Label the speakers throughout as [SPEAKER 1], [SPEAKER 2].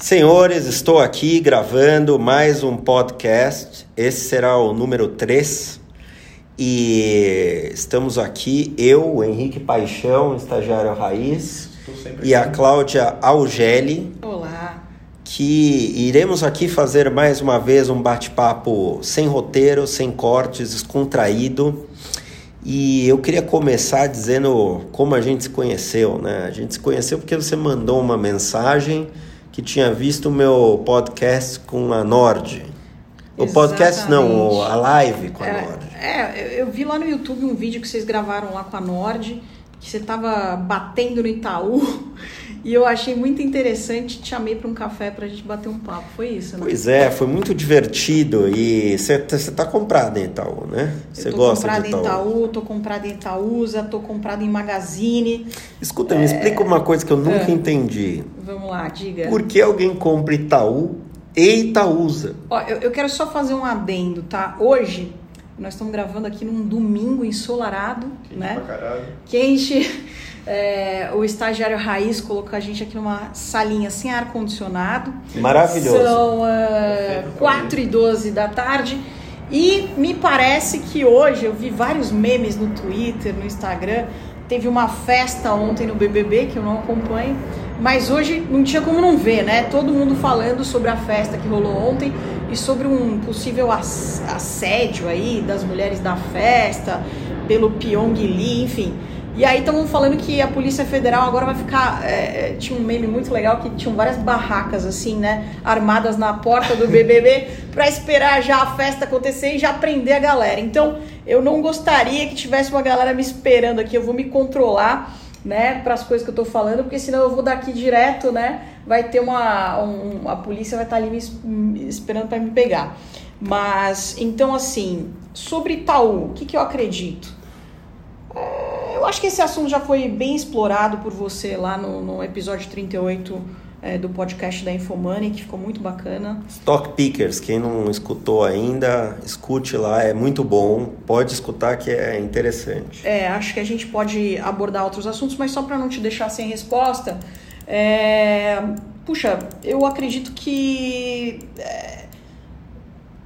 [SPEAKER 1] Senhores, estou aqui gravando mais um podcast. Esse será o número 3. E estamos aqui, eu, o Henrique Paixão, estagiário raiz, e a Cláudia Algeli.
[SPEAKER 2] Olá.
[SPEAKER 1] Que iremos aqui fazer mais uma vez um bate-papo sem roteiro, sem cortes, descontraído. E eu queria começar dizendo como a gente se conheceu, né? A gente se conheceu porque você mandou uma mensagem que tinha visto o meu podcast com a Nord. O podcast não, a live com a
[SPEAKER 2] é,
[SPEAKER 1] Nord.
[SPEAKER 2] É, eu vi lá no YouTube um vídeo que vocês gravaram lá com a Nord, que você tava batendo no Itaú, e eu achei muito interessante, te chamei para um café para a gente bater um papo. Foi isso, né?
[SPEAKER 1] Pois é, foi muito divertido e você tá comprado em Itaú, né? Você gosta
[SPEAKER 2] comprada
[SPEAKER 1] de Itaú?
[SPEAKER 2] em Itaú, tô comprada em Itaúsa, tô comprada em Magazine.
[SPEAKER 1] Escuta, me explica uma coisa que eu nunca
[SPEAKER 2] É.
[SPEAKER 1] entendi.
[SPEAKER 2] Vamos lá, diga.
[SPEAKER 1] Por que alguém compra Itaú e Itaúsa?
[SPEAKER 2] Ó, eu, eu quero só fazer um adendo, tá? Hoje, nós estamos gravando aqui num domingo ensolarado, né? Quente. É, o estagiário raiz colocou a gente aqui numa salinha sem ar-condicionado.
[SPEAKER 1] Maravilhoso.
[SPEAKER 2] São é, 4 e 12 da tarde. E me parece que hoje, eu vi vários memes no Twitter, no Instagram. Teve uma festa ontem no BBB que eu não acompanho. Mas hoje não tinha como não ver, né? Todo mundo falando sobre a festa que rolou ontem e sobre um possível ass- assédio aí das mulheres da festa, pelo Pyong Lee, enfim. E aí estavam falando que a Polícia Federal agora vai ficar. é, é, tinha um meme muito legal que tinham várias barracas, assim, né? Armadas na porta do BBB pra esperar já a festa acontecer e já prender a galera. Então, eu não gostaria que tivesse uma galera me esperando aqui. Eu vou me controlar, né, para as coisas que eu tô falando, porque senão eu vou daqui direto, né? Vai ter uma. um- a polícia vai estar ali me, es- me esperando para me pegar. Mas, então, assim, sobre Itaú, o que, que eu acredito? Eu acho que esse assunto já foi bem explorado por você lá no, no episódio 38 é, do podcast da Infomoney, que ficou muito bacana.
[SPEAKER 1] Stock Pickers, quem não escutou ainda, escute lá, é muito bom. Pode escutar que é interessante.
[SPEAKER 2] É, acho que a gente pode abordar outros assuntos, mas só para não te deixar sem resposta, é, puxa, eu acredito que é,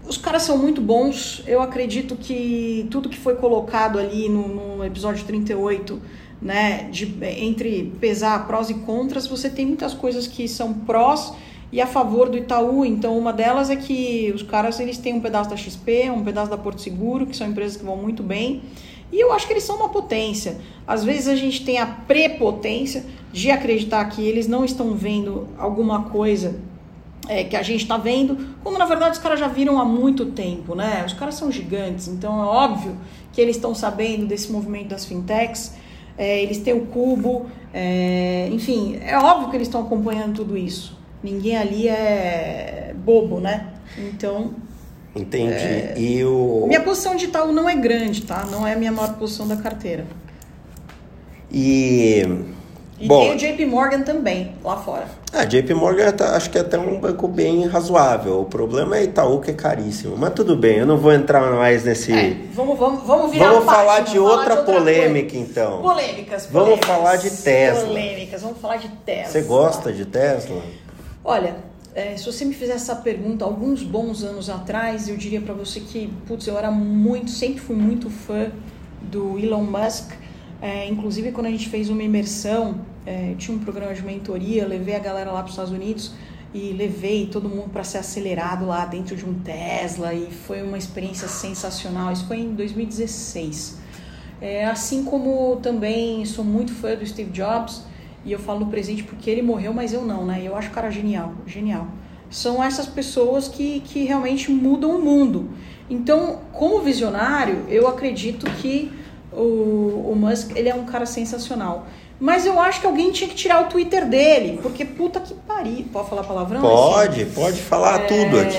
[SPEAKER 2] os caras são muito bons. Eu acredito que tudo que foi colocado ali no, no episódio 38, né, de, entre pesar prós e contras, você tem muitas coisas que são prós e a favor do Itaú. Então, uma delas é que os caras eles têm um pedaço da XP, um pedaço da Porto Seguro, que são empresas que vão muito bem. E eu acho que eles são uma potência. Às vezes a gente tem a prepotência de acreditar que eles não estão vendo alguma coisa é, que a gente está vendo, quando na verdade os caras já viram há muito tempo, né? Os caras são gigantes, então é óbvio que eles estão sabendo desse movimento das fintechs, é, eles têm o cubo, é, enfim, é óbvio que eles estão acompanhando tudo isso. Ninguém ali é bobo, né? Então,
[SPEAKER 1] Entendi. E o.
[SPEAKER 2] minha posição de Itaú não é grande, tá? Não é a minha maior posição da carteira.
[SPEAKER 1] E.
[SPEAKER 2] E
[SPEAKER 1] Bom,
[SPEAKER 2] tem o JP Morgan também, lá fora.
[SPEAKER 1] a JP Morgan tá- acho que é até um banco bem razoável. O problema é Itaú, que é caríssimo. Mas tudo bem, eu não vou entrar mais nesse.
[SPEAKER 2] É, vamos, vamos, vamos virar
[SPEAKER 1] Vamos
[SPEAKER 2] página,
[SPEAKER 1] falar de
[SPEAKER 2] falar
[SPEAKER 1] outra
[SPEAKER 2] coisa.
[SPEAKER 1] polêmica, então.
[SPEAKER 2] Polêmicas,
[SPEAKER 1] Vamos
[SPEAKER 2] polêmicas.
[SPEAKER 1] falar de Tesla.
[SPEAKER 2] Polêmicas, vamos falar de Tesla.
[SPEAKER 1] Você gosta de Tesla?
[SPEAKER 2] Olha, é, se você me fizesse essa pergunta alguns bons anos atrás, eu diria pra você que, putz, eu era muito, sempre fui muito fã do Elon Musk. É, inclusive, quando a gente fez uma imersão, é, tinha um programa de mentoria, levei a galera lá para os Estados Unidos e levei todo mundo para ser acelerado lá dentro de um Tesla e foi uma experiência sensacional. Isso foi em 2016. É, assim como também sou muito fã do Steve Jobs e eu falo no presente porque ele morreu, mas eu não, né? Eu acho o cara genial, genial. São essas pessoas que, que realmente mudam o mundo. Então, como visionário, eu acredito que o, o Musk ele é um cara sensacional. Mas eu acho que alguém tinha que tirar o Twitter dele, porque puta que pariu. Pode falar palavrão?
[SPEAKER 1] Pode, pode falar tudo aqui.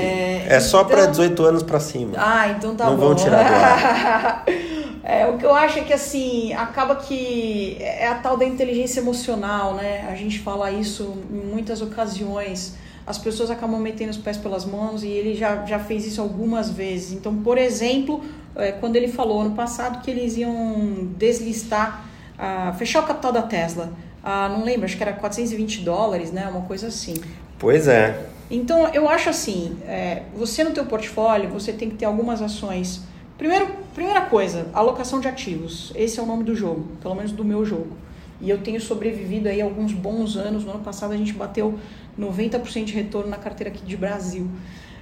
[SPEAKER 1] É só
[SPEAKER 2] então-
[SPEAKER 1] para 18 anos para cima.
[SPEAKER 2] Ah, então tá
[SPEAKER 1] Não
[SPEAKER 2] bom.
[SPEAKER 1] vão tirar do.
[SPEAKER 2] É, o que eu acho é que assim, acaba que é a tal da inteligência emocional, né? A gente fala isso em muitas ocasiões. As pessoas acabam metendo os pés pelas mãos e ele já, já fez isso algumas vezes. Então, por exemplo, é, quando ele falou ano passado que eles iam deslistar, ah, fechar o capital da Tesla. Ah, não lembro, acho que era 420 dólares, né? Uma coisa assim.
[SPEAKER 1] Pois é.
[SPEAKER 2] Então, eu acho assim, é, você no teu portfólio, você tem que ter algumas ações. Primeiro, primeira coisa, alocação de ativos. Esse é o nome do jogo, pelo menos do meu jogo. E eu tenho sobrevivido aí alguns bons anos. No ano passado a gente bateu 90% de retorno na carteira aqui de Brasil.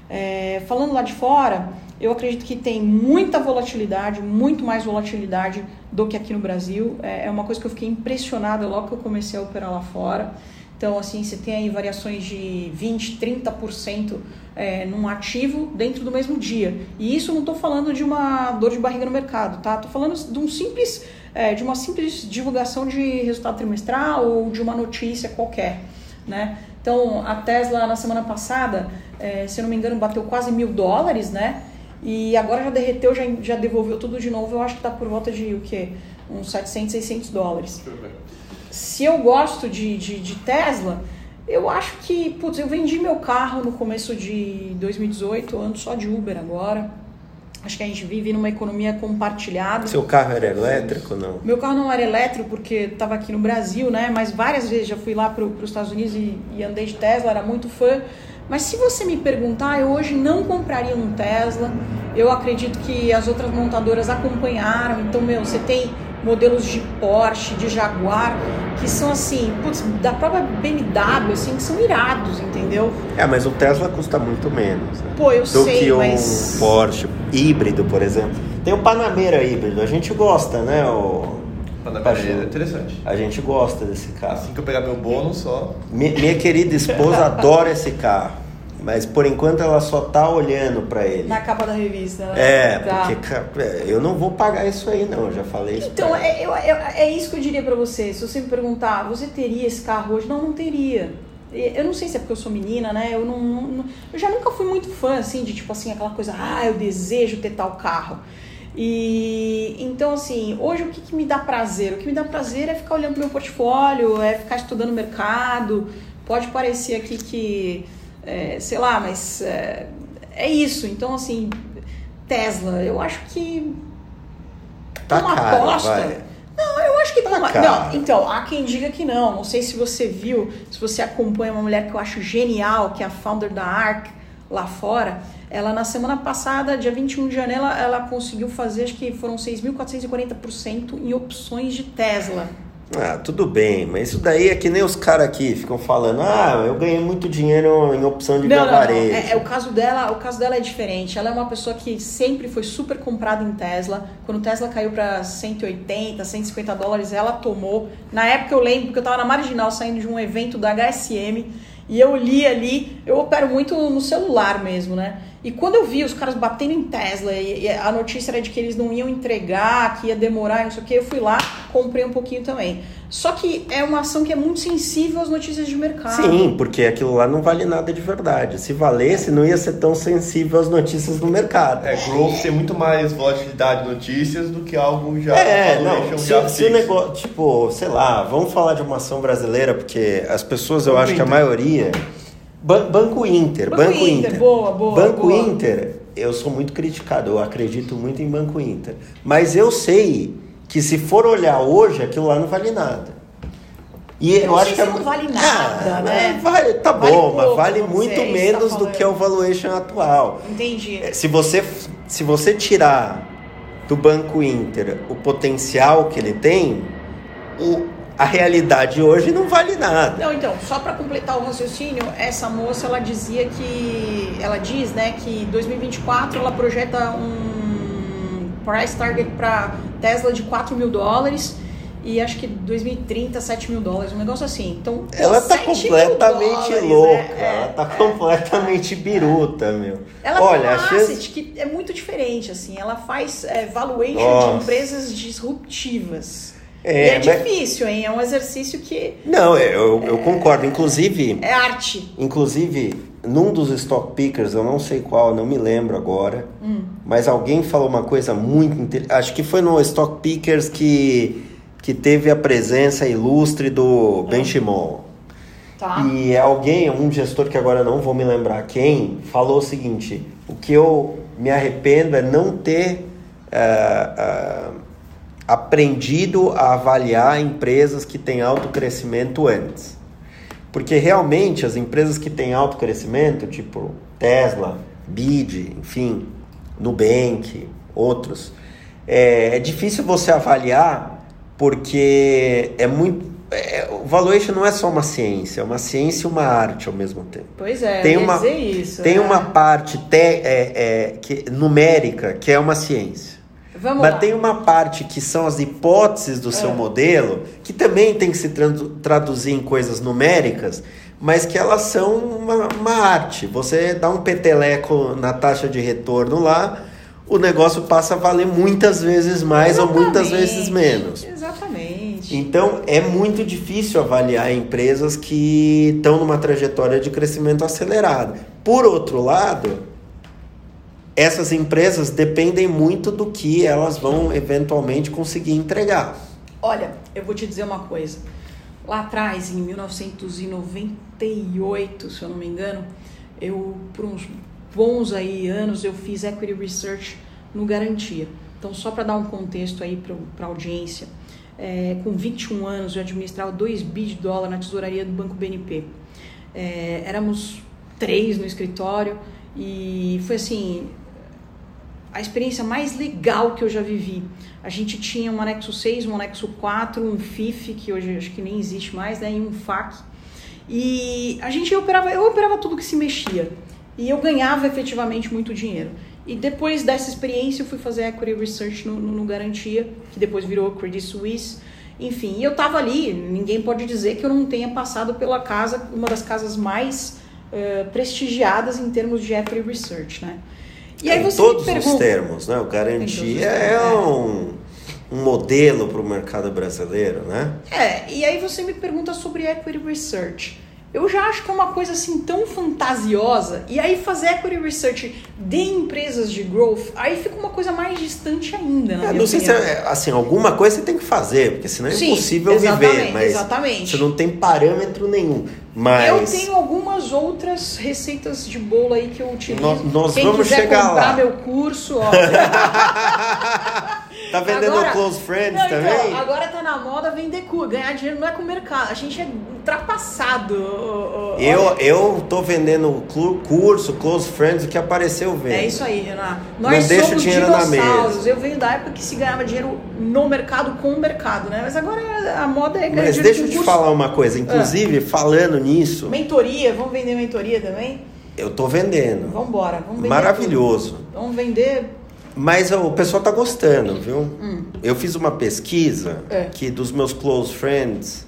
[SPEAKER 2] É, falando lá de fora, eu acredito que tem muita volatilidade, muito mais volatilidade do que aqui no Brasil. É, é uma coisa que eu fiquei impressionada logo que eu comecei a operar lá fora. Então, assim, você tem aí variações de 20%, 30% é, num ativo dentro do mesmo dia. E isso não estou falando de uma dor de barriga no mercado, tá? Estou falando de um simples, é, de uma simples divulgação de resultado trimestral ou de uma notícia qualquer, né? Então, a Tesla na semana passada, é, se eu não me engano, bateu quase mil dólares, né? E agora já derreteu, já, já devolveu tudo de novo. Eu acho que está por volta de o quê? Uns 700, 600 dólares. Se eu gosto de, de, de Tesla, eu acho que, putz, eu vendi meu carro no começo de 2018, ando só de Uber agora. Acho que a gente vive numa economia compartilhada.
[SPEAKER 1] Seu carro era elétrico não?
[SPEAKER 2] Meu carro não era elétrico porque estava aqui no Brasil, né? Mas várias vezes já fui lá para os Estados Unidos e, e, andei de Tesla, era muito fã. Mas se você me perguntar, eu hoje não compraria um Tesla. Eu acredito que as outras montadoras acompanharam. Então, meu, você tem modelos de Porsche, de Jaguar, que são assim, putz, da própria BMW, assim, que são irados, entendeu?
[SPEAKER 1] É, mas o Tesla custa muito menos. Né?
[SPEAKER 2] Pô, eu
[SPEAKER 1] Do
[SPEAKER 2] sei,
[SPEAKER 1] que
[SPEAKER 2] mas...
[SPEAKER 1] um Porsche híbrido, por exemplo. Tem o Panamera híbrido, a gente gosta, né? O...
[SPEAKER 3] Panamera é interessante.
[SPEAKER 1] A gente gosta desse carro.
[SPEAKER 3] Assim que eu pegar meu bônus só.
[SPEAKER 1] Minha, minha querida esposa adora esse carro. Mas por enquanto ela só tá olhando para ele.
[SPEAKER 2] Na capa da revista, né?
[SPEAKER 1] É,
[SPEAKER 2] Tá.
[SPEAKER 1] porque é, eu não vou pagar isso aí não, eu já falei isso.
[SPEAKER 2] Então, é, eu- eu- é isso que eu diria pra você. Se você me perguntar, você teria esse carro hoje? Não, não teria. Eu não sei se é porque eu sou menina, né? Eu não, não- eu já nunca fui muito fã assim de tipo assim aquela coisa, ah, eu desejo ter tal carro. E então assim, hoje o que, que me dá prazer? O que me dá prazer é ficar olhando pro meu portfólio, é ficar estudando o mercado. Pode parecer aqui que, é, sei lá, mas é, é isso. Então assim, Tesla, eu acho que
[SPEAKER 1] Tá
[SPEAKER 2] uma
[SPEAKER 1] caro,
[SPEAKER 2] aposta.
[SPEAKER 1] vai.
[SPEAKER 2] Não, eu acho que
[SPEAKER 1] Tá
[SPEAKER 2] uma... Não, então, há quem diga que não. Não sei se você viu, se você acompanha uma mulher que eu acho genial, que é a founder da ARC lá fora. Ela, na semana passada, dia 21 de janeiro, ela, ela conseguiu fazer, acho que foram 6.440% em opções de Tesla.
[SPEAKER 1] Ah, tudo bem, mas isso daí é que nem os caras aqui ficam falando, ah, eu ganhei muito dinheiro em opção de
[SPEAKER 2] Não, não, não. É, é o caso dela, o caso dela é diferente. Ela é uma pessoa que sempre foi super comprada em Tesla. Quando o Tesla caiu para 180, 150 dólares, ela tomou. Na época eu lembro que eu tava na marginal saindo de um evento da HSM e eu li ali, eu opero muito no celular mesmo, né? E quando eu vi os caras batendo em Tesla e, e a notícia era de que eles não iam entregar, que ia demorar, e não sei o que, eu fui lá, comprei um pouquinho também. Só que é uma ação que é muito sensível às notícias de mercado.
[SPEAKER 1] Sim, porque aquilo lá não vale nada de verdade. Se valesse, não ia ser tão sensível às notícias do mercado.
[SPEAKER 3] É, growth tem muito mais volatilidade de notícias do que algo já
[SPEAKER 1] É, não,
[SPEAKER 3] já
[SPEAKER 1] se, se o negócio, tipo, sei lá, vamos falar de uma ação brasileira, porque as pessoas, eu acho que a maioria. Ban- Banco Inter,
[SPEAKER 2] Banco
[SPEAKER 1] Banco,
[SPEAKER 2] Inter,
[SPEAKER 1] Inter.
[SPEAKER 2] boa, boa,
[SPEAKER 1] Banco
[SPEAKER 2] boa.
[SPEAKER 1] Inter, eu sou muito criticado, eu acredito muito em Banco Inter. Mas eu sei que se for olhar hoje, aquilo lá não vale nada. E eu,
[SPEAKER 2] não
[SPEAKER 1] acho que é
[SPEAKER 2] não vale nada,
[SPEAKER 1] Ah,
[SPEAKER 2] né?
[SPEAKER 1] Vale, tá
[SPEAKER 2] Vale
[SPEAKER 1] bom, mas
[SPEAKER 2] pouco,
[SPEAKER 1] vale
[SPEAKER 2] vamos
[SPEAKER 1] muito menos
[SPEAKER 2] tá
[SPEAKER 1] do que o valuation atual.
[SPEAKER 2] Entendi.
[SPEAKER 1] É, Se você, se você tirar do Banco Inter o potencial que ele tem, o, a realidade hoje não vale nada.
[SPEAKER 2] Não, então, só para completar o raciocínio, essa moça ela dizia que ela diz, né, que 2024 ela projeta um price target para Tesla de 4 mil dólares e acho que 2030 7 mil dólares, um negócio assim. Então,
[SPEAKER 1] Ela tá
[SPEAKER 2] 7 mil
[SPEAKER 1] completamente
[SPEAKER 2] dólares,
[SPEAKER 1] louca,
[SPEAKER 2] é, é,
[SPEAKER 1] ela tá completamente biruta, meu.
[SPEAKER 2] Ela
[SPEAKER 1] Olha,
[SPEAKER 2] tem uma asset que é muito diferente, assim. Ela faz é, valuation
[SPEAKER 1] Nossa.
[SPEAKER 2] de empresas disruptivas.
[SPEAKER 1] É,
[SPEAKER 2] e é
[SPEAKER 1] mas-
[SPEAKER 2] difícil, hein? É um exercício que
[SPEAKER 1] Não, eu, eu concordo. Inclusive,
[SPEAKER 2] é arte.
[SPEAKER 1] Inclusive, num dos stock pickers, eu não sei qual, não me lembro agora, mas alguém falou uma coisa muito interessante. Acho que foi no stock pickers que, que teve a presença ilustre do Ben Shimon.
[SPEAKER 2] Tá?
[SPEAKER 1] E alguém, um gestor que agora não vou me lembrar quem, falou o seguinte: o que eu me arrependo é não ter ah, ah, aprendido a avaliar empresas que têm alto crescimento antes. Porque realmente as empresas que têm alto crescimento, tipo Tesla, Bid, enfim, Nubank, outros, é, é difícil você avaliar porque é muito. É, o valuation não é só uma ciência, é uma ciência e uma arte ao mesmo tempo.
[SPEAKER 2] Pois é,
[SPEAKER 1] tem uma,
[SPEAKER 2] isso.
[SPEAKER 1] Tem
[SPEAKER 2] é.
[SPEAKER 1] uma parte te, é, é, que, numérica que é uma ciência.
[SPEAKER 2] Vamos
[SPEAKER 1] Mas
[SPEAKER 2] lá.
[SPEAKER 1] tem uma parte que são as hipóteses do seu
[SPEAKER 2] É.
[SPEAKER 1] modelo, que também tem que se tradu- traduzir em coisas numéricas, mas que elas são uma, uma arte. Você dá um peteleco na taxa de retorno lá, o negócio passa a valer muitas vezes mais ou muitas
[SPEAKER 2] Exatamente,
[SPEAKER 1] vezes menos.
[SPEAKER 2] Exatamente.
[SPEAKER 1] Então é muito difícil avaliar empresas que estão numa trajetória de crescimento acelerado. Por outro lado, essas empresas dependem muito do que elas vão eventualmente conseguir entregar.
[SPEAKER 2] Olha, eu vou te dizer uma coisa. Lá atrás, em 1998, se eu não me engano, eu, por uns bons aí anos, eu fiz equity research no Garantia. Então, só para dar um contexto aí para a audiência, é, com 21 anos eu administrava 2 bi de dólar na tesouraria do Banco BNP. É, éramos três no escritório e foi assim a experiência mais legal que eu já vivi. A gente tinha um anexo 6, um anexo 4, um FIF, que hoje acho que nem existe mais, né? e um FAC. E a gente operava, eu operava tudo que se mexia. E eu ganhava efetivamente muito dinheiro. E depois dessa experiência eu fui fazer equity research no, no, no Garantia, que depois virou Credit Suisse. Enfim, eu tava ali, ninguém pode dizer que eu não tenha passado pela casa, uma das casas mais eh, prestigiadas em termos de equity research, né? E aí
[SPEAKER 1] em
[SPEAKER 2] você
[SPEAKER 1] todos
[SPEAKER 2] me
[SPEAKER 1] os
[SPEAKER 2] pergunta,
[SPEAKER 1] termos, né? O garantia é um, um modelo para o mercado brasileiro, né?
[SPEAKER 2] É, e aí você me pergunta sobre equity research. Eu já acho que é uma coisa assim tão fantasiosa. E aí fazer equity research de empresas de growth, aí fica uma coisa mais distante ainda, na
[SPEAKER 1] É, não sei se
[SPEAKER 2] opinião.
[SPEAKER 1] é, assim, alguma coisa você tem que fazer, porque senão é
[SPEAKER 2] Sim,
[SPEAKER 1] impossível viver, mas
[SPEAKER 2] exatamente.
[SPEAKER 1] você não tem parâmetro nenhum. Mas
[SPEAKER 2] Eu tenho algumas outras receitas de bolo aí que eu utilizo.
[SPEAKER 1] Nós- nós
[SPEAKER 2] Quem
[SPEAKER 1] vamos
[SPEAKER 2] quiser
[SPEAKER 1] chegar
[SPEAKER 2] comprar
[SPEAKER 1] lá.
[SPEAKER 2] meu curso, ó.
[SPEAKER 1] tá vendendo
[SPEAKER 2] Agora-
[SPEAKER 1] close friends
[SPEAKER 2] Não,
[SPEAKER 1] também?
[SPEAKER 2] Então, agora tá na moda vender cu. Ganhar dinheiro não é com o mercado. A gente é ultrapassado.
[SPEAKER 1] Eu, eu tô vendendo curso, close friends, o que apareceu vendo.
[SPEAKER 2] É isso aí, Renan. Nós
[SPEAKER 1] Não deixa o dinheiro na mesa.
[SPEAKER 2] Eu venho da época que se ganhava dinheiro no mercado com o mercado, né? Mas agora a moda é ganhar
[SPEAKER 1] Mas
[SPEAKER 2] dinheiro
[SPEAKER 1] deixa eu te
[SPEAKER 2] curso.
[SPEAKER 1] falar uma coisa, inclusive falando nisso,
[SPEAKER 2] Mentoria, vamos vender mentoria também?
[SPEAKER 1] eu tô vendendo.
[SPEAKER 2] Vamos embora, vamos vender.
[SPEAKER 1] Maravilhoso.
[SPEAKER 2] tudo. Vamos vender.
[SPEAKER 1] Mas o pessoal tá gostando, viu? Eu fiz uma pesquisa
[SPEAKER 2] Hum. É.
[SPEAKER 1] que dos meus close friends,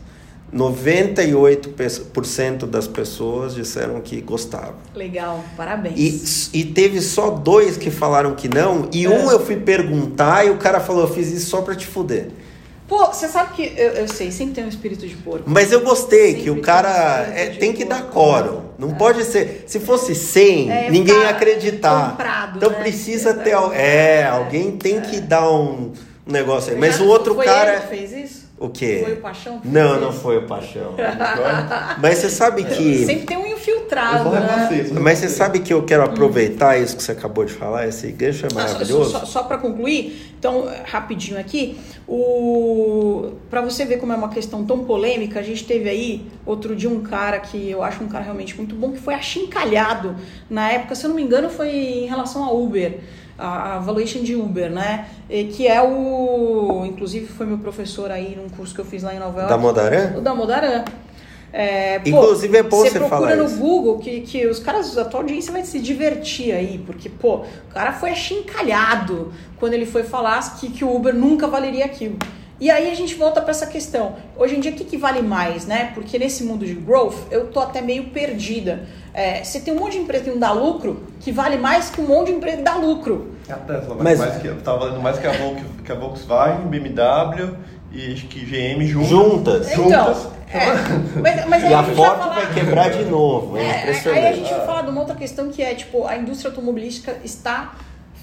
[SPEAKER 1] 98% das pessoas disseram que gostavam.
[SPEAKER 2] Legal, parabéns.
[SPEAKER 1] E, e teve só dois que falaram que não, e
[SPEAKER 2] É.
[SPEAKER 1] um eu fui perguntar e o cara falou: Eu fiz isso só pra te fuder.
[SPEAKER 2] Pô, você sabe que eu, eu sei, sempre tem um espírito de porco.
[SPEAKER 1] Mas eu gostei
[SPEAKER 2] Sempre
[SPEAKER 1] que o
[SPEAKER 2] tem
[SPEAKER 1] cara
[SPEAKER 2] um espírito
[SPEAKER 1] é, tem que dar
[SPEAKER 2] porco.
[SPEAKER 1] quórum. Não pode ser. Se fosse 100,
[SPEAKER 2] É,
[SPEAKER 1] ninguém ia acreditar.
[SPEAKER 2] comprado,
[SPEAKER 1] então
[SPEAKER 2] né?
[SPEAKER 1] precisa ter. É, alguém tem que dar um negócio aí. Mas o outro cara.
[SPEAKER 2] Ele que fez isso?
[SPEAKER 1] O quê?
[SPEAKER 2] Foi o Paixão? que
[SPEAKER 1] Não,
[SPEAKER 2] fez
[SPEAKER 1] não foi o Paixão. Mas você sabe que.
[SPEAKER 2] Sempre tem um infiltrado, né?
[SPEAKER 1] Mas você sabe que eu quero aproveitar isso que você acabou de falar, esse gancho é
[SPEAKER 2] Ah, só-
[SPEAKER 1] maravilhoso.
[SPEAKER 2] Só, só, para concluir, então, rapidinho aqui, o para você ver como é uma questão tão polêmica, a gente teve aí outro dia um cara que eu acho um cara realmente muito bom, que foi achincalhado na época, se eu não me engano, foi em relação a Uber. A a valuation de Uber, né? E Que é o. Inclusive foi meu professor aí num curso que eu fiz lá em Nova York.
[SPEAKER 1] Da Modarã?
[SPEAKER 2] O da Modaran. É, pô,
[SPEAKER 1] Inclusive, é bom você
[SPEAKER 2] procura
[SPEAKER 1] falar
[SPEAKER 2] no
[SPEAKER 1] isso.
[SPEAKER 2] Google que, que os caras, a tua audiência vai se divertir aí, porque, pô, o cara foi achincalhado quando ele foi falar que, que o Uber nunca valeria aquilo. E aí a gente volta para essa questão. Hoje em dia, o que, que vale mais, né? Porque nesse mundo de growth, eu tô até meio perdida. É, você tem um monte de empresa que não dá lucro, que vale mais que um monte de empresa que dá lucro.
[SPEAKER 3] A Tesla
[SPEAKER 1] Mas-
[SPEAKER 3] vale mais que, tá valendo mais que a, que a Volkswagen, BMW e acho que GM juntas.
[SPEAKER 1] Juntas.
[SPEAKER 2] Então,
[SPEAKER 3] Juntas.
[SPEAKER 2] é, mas, mas
[SPEAKER 1] E a
[SPEAKER 2] gente
[SPEAKER 1] Ford
[SPEAKER 2] falar-
[SPEAKER 1] vai quebrar de novo. É,
[SPEAKER 2] É,
[SPEAKER 1] impressionante.
[SPEAKER 2] aí a gente vai falar de uma outra questão que é, tipo, a indústria automobilística está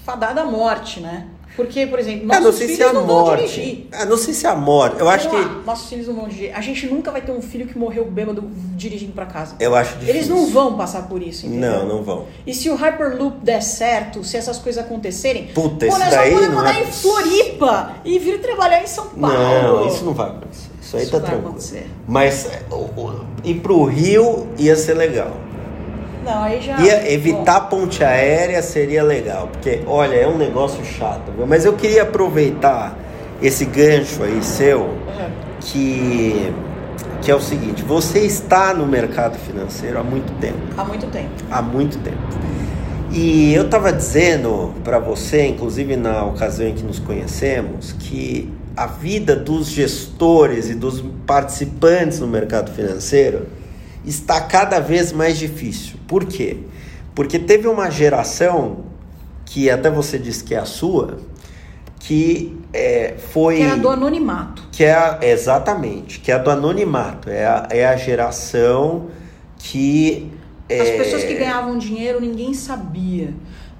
[SPEAKER 2] fadada à morte, né? Porque, por exemplo,
[SPEAKER 1] Eu
[SPEAKER 2] nossos
[SPEAKER 1] não sei
[SPEAKER 2] filhos
[SPEAKER 1] se é a
[SPEAKER 2] não vão
[SPEAKER 1] morte.
[SPEAKER 2] dirigir.
[SPEAKER 1] Ah, não sei se é a morte. Eu acho
[SPEAKER 2] Vamos
[SPEAKER 1] que.
[SPEAKER 2] lá, nossos filhos não vão dirigir. A gente nunca vai ter um filho que morreu bêbado dirigindo pra casa.
[SPEAKER 1] Eu acho difícil.
[SPEAKER 2] Eles não vão passar por isso, entendeu?
[SPEAKER 1] Não, não vão.
[SPEAKER 2] E se o Hyperloop der certo, se essas coisas acontecerem,
[SPEAKER 1] Puta, isso
[SPEAKER 2] nós
[SPEAKER 1] daí
[SPEAKER 2] vamos
[SPEAKER 1] não
[SPEAKER 2] morar
[SPEAKER 1] é
[SPEAKER 2] em. Floripa e vir trabalhar em São Paulo.
[SPEAKER 1] Não, isso não vai acontecer. Isso Isso aí
[SPEAKER 2] Isso
[SPEAKER 1] tá
[SPEAKER 2] vai
[SPEAKER 1] tranquilo.
[SPEAKER 2] acontecer.
[SPEAKER 1] Mas é, o- o- ir pro Rio ia ser legal.
[SPEAKER 2] Não, aí já.
[SPEAKER 1] Ia evitar ponte aérea seria legal, porque olha, é um negócio chato, viu? Mas eu queria aproveitar esse gancho aí seu,
[SPEAKER 2] Bom, aham.
[SPEAKER 1] que, que é o seguinte: você está no mercado financeiro há muito tempo.
[SPEAKER 2] Há muito tempo.
[SPEAKER 1] há muito tempo. E eu estava dizendo para você, inclusive na ocasião em que nos conhecemos, que a vida dos gestores e dos participantes no mercado financeiro está cada vez mais difícil. Por quê? Porque teve uma geração que até você disse que é a sua, que é, foi
[SPEAKER 2] Que era do anonimato.
[SPEAKER 1] que é a- exatamente, que é a do anonimato, é a, é a geração que
[SPEAKER 2] As
[SPEAKER 1] é,
[SPEAKER 2] pessoas que ganhavam dinheiro, ninguém sabia.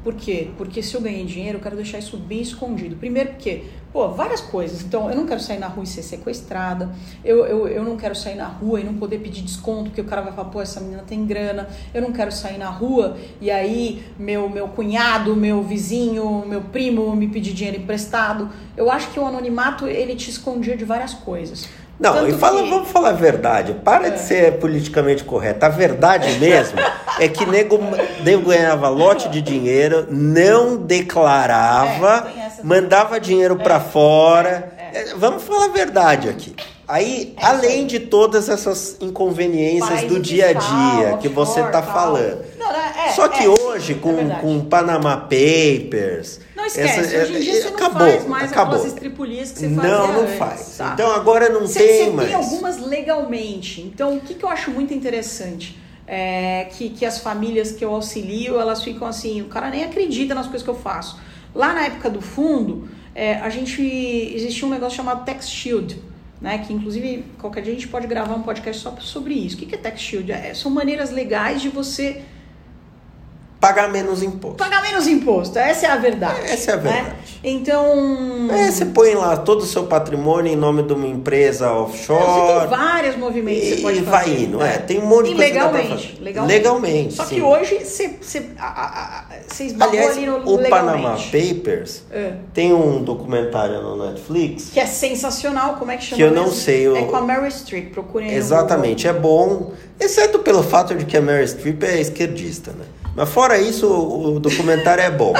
[SPEAKER 2] Por quê? Porque se eu ganhei dinheiro, eu quero deixar isso bem escondido. Primeiro porque, pô, várias coisas. Então, eu não quero sair na rua e ser sequestrada. Eu, eu, eu não quero sair na rua e não poder pedir desconto, porque o cara vai falar, pô, essa menina tem grana. Eu não quero sair na rua e aí meu, meu cunhado, meu vizinho, meu primo me pedir dinheiro emprestado. Eu acho que o anonimato, ele te escondia de várias coisas.
[SPEAKER 1] Não,
[SPEAKER 2] Tanto
[SPEAKER 1] e fala,
[SPEAKER 2] que-
[SPEAKER 1] vamos falar a verdade. Para
[SPEAKER 2] É.
[SPEAKER 1] de ser politicamente correto. A verdade mesmo é que nego, nego ganhava lote de dinheiro, não declarava,
[SPEAKER 2] É,
[SPEAKER 1] mandava dinheiro pra fora.
[SPEAKER 2] é,
[SPEAKER 1] É, Vamos falar a verdade aqui. Aí,
[SPEAKER 2] É
[SPEAKER 1] além de todas essas inconveniências
[SPEAKER 2] Paraíso
[SPEAKER 1] do dia a dia que você tá
[SPEAKER 2] tal.
[SPEAKER 1] falando.
[SPEAKER 2] Não, é,
[SPEAKER 1] Só que
[SPEAKER 2] é,
[SPEAKER 1] hoje, com,
[SPEAKER 2] é
[SPEAKER 1] com Panama Papers.
[SPEAKER 2] Não esquece,
[SPEAKER 1] essa-
[SPEAKER 2] hoje em dia
[SPEAKER 1] é-
[SPEAKER 2] você não
[SPEAKER 1] acabou,
[SPEAKER 2] faz mais
[SPEAKER 1] acabou.
[SPEAKER 2] aquelas estripulias que você fazia
[SPEAKER 1] Não, não
[SPEAKER 2] antes,
[SPEAKER 1] faz.
[SPEAKER 2] tá?
[SPEAKER 1] Então agora não
[SPEAKER 2] Você-
[SPEAKER 1] tem
[SPEAKER 2] você
[SPEAKER 1] mais.
[SPEAKER 2] tem algumas legalmente. Então, o que, que eu acho muito interessante é que, que as famílias que eu auxilio, elas ficam assim, o cara nem acredita nas coisas que eu faço. Lá na época do fundo, é, a gente existia um negócio chamado Tax Shield, né? Que inclusive qualquer dia a gente pode gravar um podcast só sobre isso. O que, que é Tax Shield? É, são maneiras legais de você
[SPEAKER 1] Pagar menos imposto.
[SPEAKER 2] pagar menos imposto. Essa é a verdade.
[SPEAKER 1] Essa é a
[SPEAKER 2] né?
[SPEAKER 1] verdade.
[SPEAKER 2] Então.
[SPEAKER 1] É, você põe lá todo o seu patrimônio em nome de uma empresa
[SPEAKER 2] Você tem
[SPEAKER 1] offshore.
[SPEAKER 2] vários movimentos que você
[SPEAKER 1] E
[SPEAKER 2] pode
[SPEAKER 1] vai
[SPEAKER 2] fazer.
[SPEAKER 1] indo, é, tem um monte de
[SPEAKER 2] E
[SPEAKER 1] coisa
[SPEAKER 2] legalmente, legalmente.
[SPEAKER 1] Legalmente,
[SPEAKER 2] Só
[SPEAKER 1] sim.
[SPEAKER 2] que hoje você, você, a- a- você
[SPEAKER 1] Aliás,
[SPEAKER 2] ali no
[SPEAKER 1] o
[SPEAKER 2] legalmente.
[SPEAKER 1] Panama Papers
[SPEAKER 2] É.
[SPEAKER 1] tem um documentário no Netflix.
[SPEAKER 2] Que é sensacional, como é que chama?
[SPEAKER 1] Que eu não
[SPEAKER 2] mesmo?
[SPEAKER 1] sei, eu-
[SPEAKER 2] É com a Mary Streep, procurem
[SPEAKER 1] Exatamente, é bom, exceto pelo fato de que a Mary Streep é esquerdista, né? Mas fora isso, o, o documentário é bom.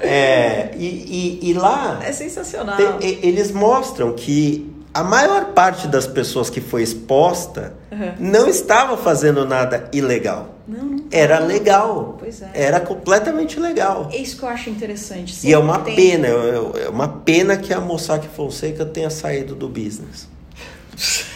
[SPEAKER 1] É, e, e- e lá.
[SPEAKER 2] É sensacional.
[SPEAKER 1] te- eles mostram que a maior parte das pessoas que foi exposta
[SPEAKER 2] Uhum.
[SPEAKER 1] não estava fazendo nada ilegal.
[SPEAKER 2] Não, não.
[SPEAKER 1] Era legal.
[SPEAKER 2] Pois é.
[SPEAKER 1] Era completamente legal.
[SPEAKER 2] É isso que eu acho interessante.
[SPEAKER 1] E é uma
[SPEAKER 2] Sempre tem-
[SPEAKER 1] pena, é uma pena que a Mossack Fonseca tenha saído do business.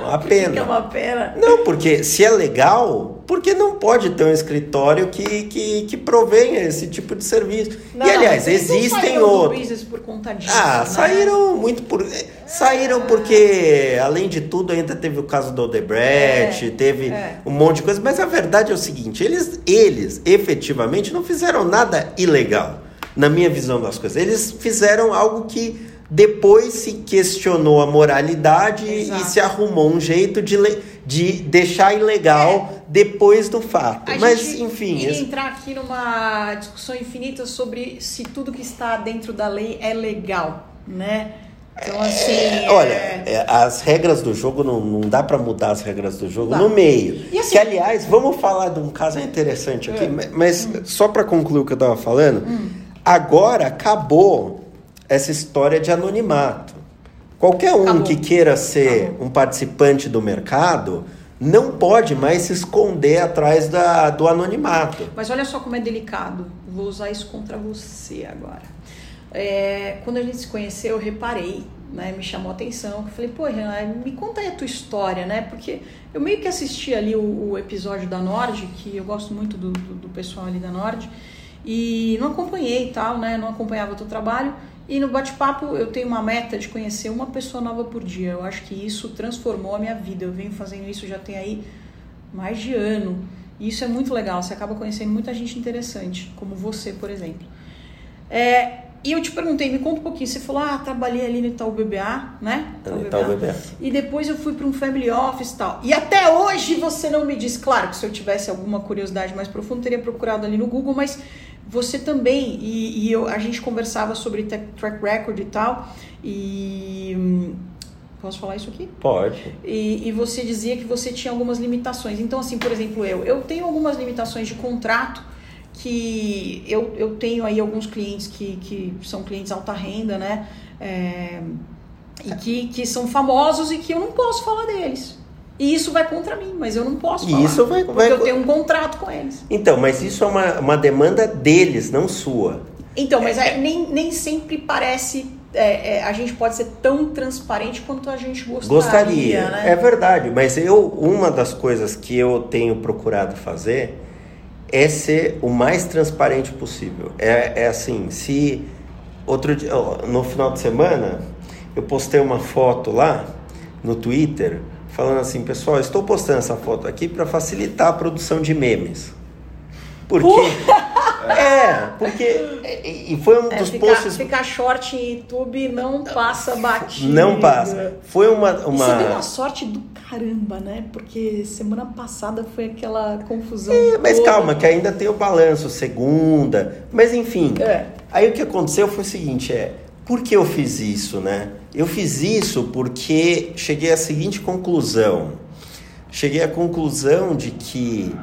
[SPEAKER 1] Uma
[SPEAKER 2] Que é
[SPEAKER 1] pena.
[SPEAKER 2] uma pena.
[SPEAKER 1] Não, porque se é legal, por que não pode ter um escritório que, que, que provenha esse tipo de serviço?
[SPEAKER 2] Não,
[SPEAKER 1] e aliás, existem outros.
[SPEAKER 2] por conta disso,
[SPEAKER 1] Ah,
[SPEAKER 2] né?
[SPEAKER 1] saíram muito por. eh, Saíram porque, além de tudo, ainda teve o caso do Odebrecht,
[SPEAKER 2] É,
[SPEAKER 1] teve
[SPEAKER 2] é.
[SPEAKER 1] um monte de coisa. Mas a verdade é o seguinte: eles, eles efetivamente não fizeram nada ilegal, na minha visão das coisas. Eles fizeram algo que depois se questionou a moralidade e
[SPEAKER 2] Exato.
[SPEAKER 1] se arrumou um jeito de, le- de deixar ilegal depois do fato.
[SPEAKER 2] É. A
[SPEAKER 1] Mas,
[SPEAKER 2] gente
[SPEAKER 1] enfim.
[SPEAKER 2] iria entrar aqui numa discussão infinita sobre se tudo que está dentro da lei é legal, né? Então, assim.
[SPEAKER 1] É, olha,
[SPEAKER 2] é-
[SPEAKER 1] é, as regras do jogo não, não dá pra mudar as regras do jogo no meio.
[SPEAKER 2] Assim-
[SPEAKER 1] que aliás, vamos falar de um caso interessante aqui,
[SPEAKER 2] É.
[SPEAKER 1] ma- mas só pra concluir o que eu tava falando,
[SPEAKER 2] Hum.
[SPEAKER 1] agora acabou essa história de anonimato. Qualquer um
[SPEAKER 2] Acabou.
[SPEAKER 1] que queira ser
[SPEAKER 2] Acabou.
[SPEAKER 1] um participante do mercado não pode mais se esconder atrás da, do anonimato.
[SPEAKER 2] Mas olha só como é delicado. Vou usar isso contra você agora. É, quando a gente se conheceu, eu reparei, né? Me chamou a atenção. Eu falei, pô, Renan, me conta aí a tua história, né? Porque eu meio que assisti ali o, o episódio da Nord, que eu gosto muito do, do, do pessoal ali da Nord, e não acompanhei e tal, né? Não acompanhava o teu trabalho. E no bate-papo eu tenho uma meta de conhecer uma pessoa nova por dia. Eu acho que isso transformou a minha vida. Eu venho fazendo isso já tem aí mais de ano. E isso é muito legal. Você acaba conhecendo muita gente interessante, como você, por exemplo. É, e eu te perguntei, me conta um pouquinho. Você falou, ah, trabalhei ali no Itaú BBA, né?
[SPEAKER 1] No Itaú BBA.
[SPEAKER 2] E depois eu fui para um family office e tal. E até hoje você não me diz. Claro que se eu tivesse alguma curiosidade mais profunda, teria procurado ali no Google, mas você também, e, e eu, a gente conversava sobre track record e tal, e, Posso falar isso aqui?
[SPEAKER 1] Pode.
[SPEAKER 2] E, e, você dizia que você tinha algumas limitações. Então, assim, por exemplo, eu, eu tenho algumas limitações de contrato que eu, eu tenho aí alguns clientes que, que são clientes alta renda, né? É, e que, que são famosos e que eu não posso falar deles. E isso vai contra mim, mas eu não posso falar.
[SPEAKER 1] Isso vai,
[SPEAKER 2] porque vai... eu tenho um contrato com eles.
[SPEAKER 1] Então, mas isso é uma, uma demanda deles, não sua.
[SPEAKER 2] Então, mas é, nem, nem sempre parece. É, é, a gente pode ser tão transparente quanto a gente gostaria. Gostaria, né?
[SPEAKER 1] é verdade. Mas eu, uma das coisas que eu tenho procurado fazer é ser o mais transparente possível. É, é assim, se outro dia, no final de semana, eu postei uma foto lá no Twitter falando assim, pessoal, estou postando essa foto aqui para facilitar a produção de memes. Porque. é, porque. E foi um
[SPEAKER 2] é,
[SPEAKER 1] dos posts.
[SPEAKER 2] Ficar short em YouTube não passa batido.
[SPEAKER 1] Não passa. Foi uma. uma...
[SPEAKER 2] Você deu uma sorte do caramba, né? Porque semana passada foi aquela confusão.
[SPEAKER 1] É, mas toda. calma, que ainda tem o balanço, segunda. Mas enfim. É. Aí o que aconteceu foi o seguinte: é. Por que eu fiz isso, né? Eu fiz isso porque cheguei à seguinte conclusão. Cheguei à conclusão de que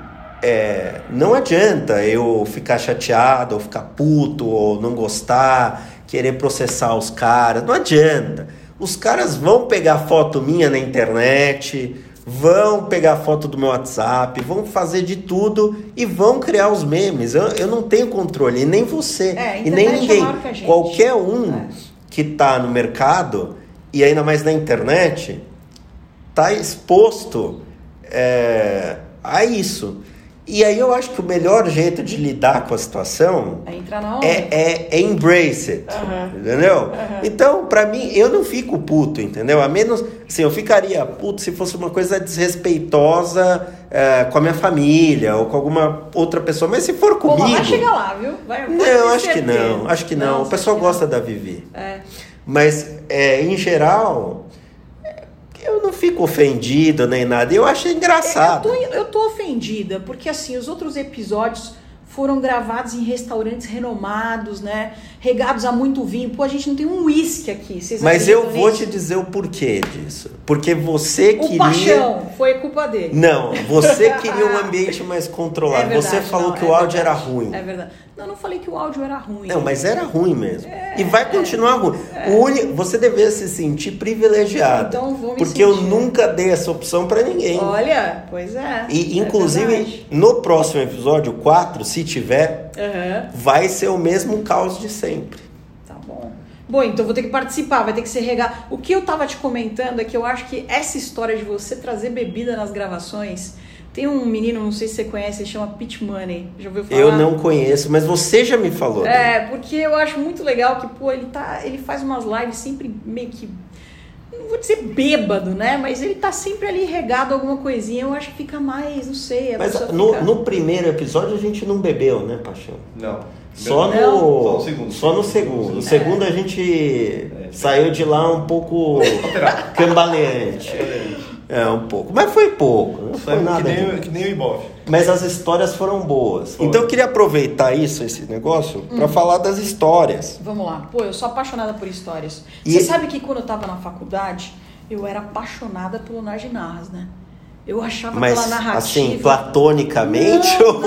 [SPEAKER 1] é, não adianta eu ficar chateado, ou ficar puto, ou não gostar, querer processar os caras. Não adianta. Os caras vão pegar foto minha na internet, vão pegar foto do meu WhatsApp, vão fazer de tudo e vão criar os memes. Eu, eu não tenho controle, e nem você,
[SPEAKER 2] é,
[SPEAKER 1] e nem ninguém. Qualquer um. É que está no mercado e ainda mais na internet está exposto é, a isso. E aí eu acho que o melhor jeito de lidar com a situação
[SPEAKER 2] é, entrar na onda.
[SPEAKER 1] é, é, é embrace it, uhum. entendeu? Uhum. Então, para mim, eu não fico puto, entendeu? A menos, assim, eu ficaria puto se fosse uma coisa desrespeitosa é, com a minha família ou com alguma outra pessoa, mas se for comigo... Pô, vai
[SPEAKER 2] chegar lá, viu? Vai,
[SPEAKER 1] não, acho que não, acho que não. não o pessoal gosta da Vivi. É. Mas, é, em geral eu não fico ofendido nem nada. Eu acho engraçado.
[SPEAKER 2] Eu tô, eu tô ofendida, porque assim, os outros episódios foram gravados em restaurantes renomados, né? Regados a muito vinho. Pô, a gente não tem um uísque aqui. Vocês
[SPEAKER 1] Mas eu vou te dizer o porquê disso. Porque você
[SPEAKER 2] o
[SPEAKER 1] queria.
[SPEAKER 2] O paixão foi culpa dele.
[SPEAKER 1] Não, você queria um ambiente mais controlado. É verdade, você falou não, que é o áudio
[SPEAKER 2] verdade,
[SPEAKER 1] era ruim.
[SPEAKER 2] É verdade. Não, não falei que o áudio era ruim.
[SPEAKER 1] Não, mas era ruim mesmo. É, e vai continuar é, ruim. É. Uni... Você deveria se sentir privilegiado.
[SPEAKER 2] Então vou me
[SPEAKER 1] Porque
[SPEAKER 2] sentir.
[SPEAKER 1] eu nunca dei essa opção para ninguém.
[SPEAKER 2] Olha, pois é.
[SPEAKER 1] E é inclusive no próximo episódio 4, se tiver, uhum. vai ser o mesmo caos de sempre.
[SPEAKER 2] Tá bom. Bom, então vou ter que participar, vai ter que ser regar. O que eu tava te comentando é que eu acho que essa história de você trazer bebida nas gravações tem um menino, não sei se você conhece, ele chama Pitch Money. Já ouviu falar?
[SPEAKER 1] Eu não conheço, mas você já me falou.
[SPEAKER 2] É, dele. porque eu acho muito legal que, pô, ele tá. Ele faz umas lives sempre meio que. Não vou dizer bêbado, né? Mas ele tá sempre ali regado alguma coisinha. Eu acho que fica mais, não sei.
[SPEAKER 1] Mas no, fica... no primeiro episódio a gente não bebeu, né, Paixão?
[SPEAKER 3] Não.
[SPEAKER 1] Só no, só no segundo. Só no segundo. No segundo é. a gente é. saiu de lá um pouco cambaleante. É. É, um pouco. Mas foi pouco. Não foi, nada.
[SPEAKER 3] Que nem, que nem o Ibov.
[SPEAKER 1] Mas as histórias foram boas. Foi. Então eu queria aproveitar isso, esse negócio, hum. para falar das histórias.
[SPEAKER 2] Vamos lá. Pô, eu sou apaixonada por histórias. E... Você sabe que quando eu tava na faculdade, eu era apaixonada pelo Narginarras, né? Eu achava
[SPEAKER 1] Mas,
[SPEAKER 2] aquela narrativa.
[SPEAKER 1] Assim, platonicamente?
[SPEAKER 2] Não,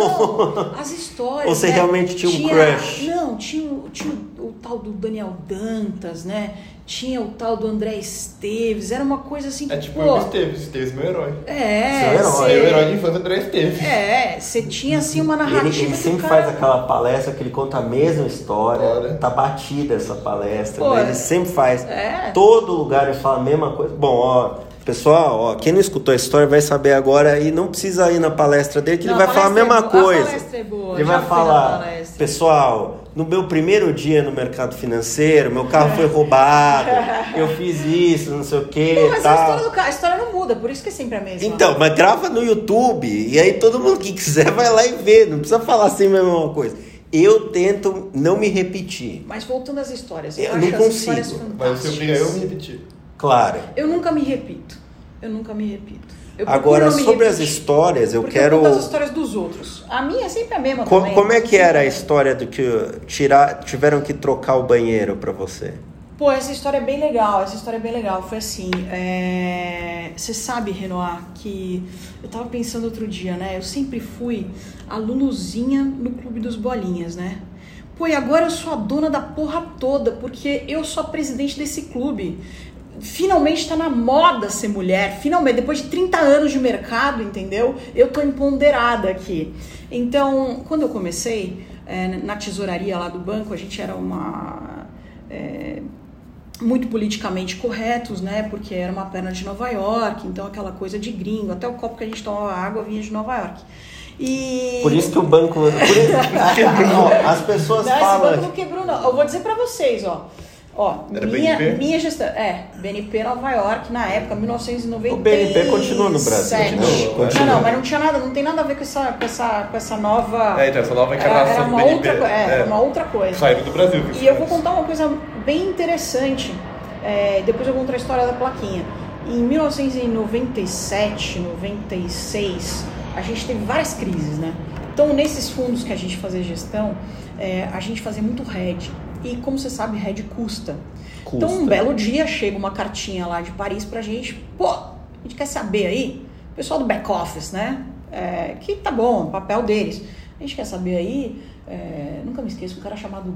[SPEAKER 2] não. As histórias.
[SPEAKER 1] Ou você
[SPEAKER 2] né?
[SPEAKER 1] realmente tinha um
[SPEAKER 2] tinha,
[SPEAKER 1] crush?
[SPEAKER 2] Não, tinha, tinha tal do Daniel Dantas, né? Tinha o tal do André Esteves. Era uma coisa assim.
[SPEAKER 3] É tipo o Esteves, Esteves meu herói.
[SPEAKER 2] É.
[SPEAKER 3] Seu herói. Cê... Meu herói de infância André Esteves.
[SPEAKER 2] É, você tinha assim uma narrativa.
[SPEAKER 1] Ele, ele sempre cara... faz aquela palestra que ele conta a mesma história. Olha. Tá batida essa palestra. Né? Ele sempre faz. É. Todo lugar ele fala a mesma coisa. Bom, ó. Pessoal, ó, quem não escutou a história vai saber agora e não precisa ir na palestra dele que não, ele vai falar a mesma é coisa. A
[SPEAKER 2] palestra é boa.
[SPEAKER 1] Ele vai falar, pessoal, no meu primeiro dia no mercado financeiro, meu carro foi roubado, eu fiz isso, não sei o que.
[SPEAKER 2] Mas tal. a história do carro, a história não muda, por isso que é sempre a mesma.
[SPEAKER 1] Então, mas grava no YouTube e aí todo mundo que quiser vai lá e vê, não precisa falar sempre a mesma coisa. Eu tento não me repetir.
[SPEAKER 2] Mas voltando às histórias,
[SPEAKER 1] eu, eu não consigo.
[SPEAKER 3] Mas você obriga eu a me repetir.
[SPEAKER 1] Claro.
[SPEAKER 2] Eu nunca me repito. Eu nunca me repito.
[SPEAKER 1] Agora, sobre as histórias, eu quero.
[SPEAKER 2] Eu as histórias dos outros. A minha é sempre a mesma.
[SPEAKER 1] Co também. Como é que era a história do que tirar, tiveram que trocar o banheiro para você?
[SPEAKER 2] Pô, essa história é bem legal, essa história é bem legal. Foi assim, é... você sabe, Renoir, que eu tava pensando outro dia, né? Eu sempre fui a Luluzinha no Clube dos Bolinhas, né? Pô, e agora eu sou a dona da porra toda, porque eu sou a presidente desse clube. Finalmente está na moda ser mulher, finalmente, depois de 30 anos de mercado, entendeu? Eu tô empoderada aqui. Então, quando eu comecei, é, na tesouraria lá do banco, a gente era uma. É, muito politicamente corretos, né? Porque era uma perna de Nova York, então aquela coisa de gringo, até o copo que a gente tomava água vinha de Nova York. E...
[SPEAKER 1] Por isso que o banco. Por isso, as pessoas
[SPEAKER 2] não,
[SPEAKER 1] falam.
[SPEAKER 2] Esse banco não quebrou, não. Eu vou dizer para vocês, ó. Ó,
[SPEAKER 3] Era
[SPEAKER 2] minha,
[SPEAKER 3] BNP?
[SPEAKER 2] minha gestão. É, BNP Nova York, na época, 1997.
[SPEAKER 1] O BNP continua no Brasil,
[SPEAKER 3] né?
[SPEAKER 2] Não, não, mas não tinha nada, não tem nada a ver com essa, com essa, com essa nova.
[SPEAKER 3] É, então, essa nova
[SPEAKER 2] era,
[SPEAKER 3] encarnação
[SPEAKER 2] era
[SPEAKER 3] do
[SPEAKER 2] uma
[SPEAKER 3] BNP.
[SPEAKER 2] outra, é,
[SPEAKER 3] é,
[SPEAKER 2] era uma outra coisa.
[SPEAKER 3] Saiu do Brasil.
[SPEAKER 2] E eu vou contar uma coisa bem interessante. É, depois eu conto a história da plaquinha. Em 1997, 96, a gente teve várias crises, né? Então, nesses fundos que a gente fazia gestão, é, a gente fazia muito hedge. E como você sabe, hedge custa.
[SPEAKER 1] Custa.
[SPEAKER 2] Então, um belo dia chega uma cartinha lá de Paris pra gente. Pô, a gente quer saber aí, o pessoal do back office, né? É, que tá bom, papel deles. A gente quer saber aí, é, nunca me esqueço, um cara chamado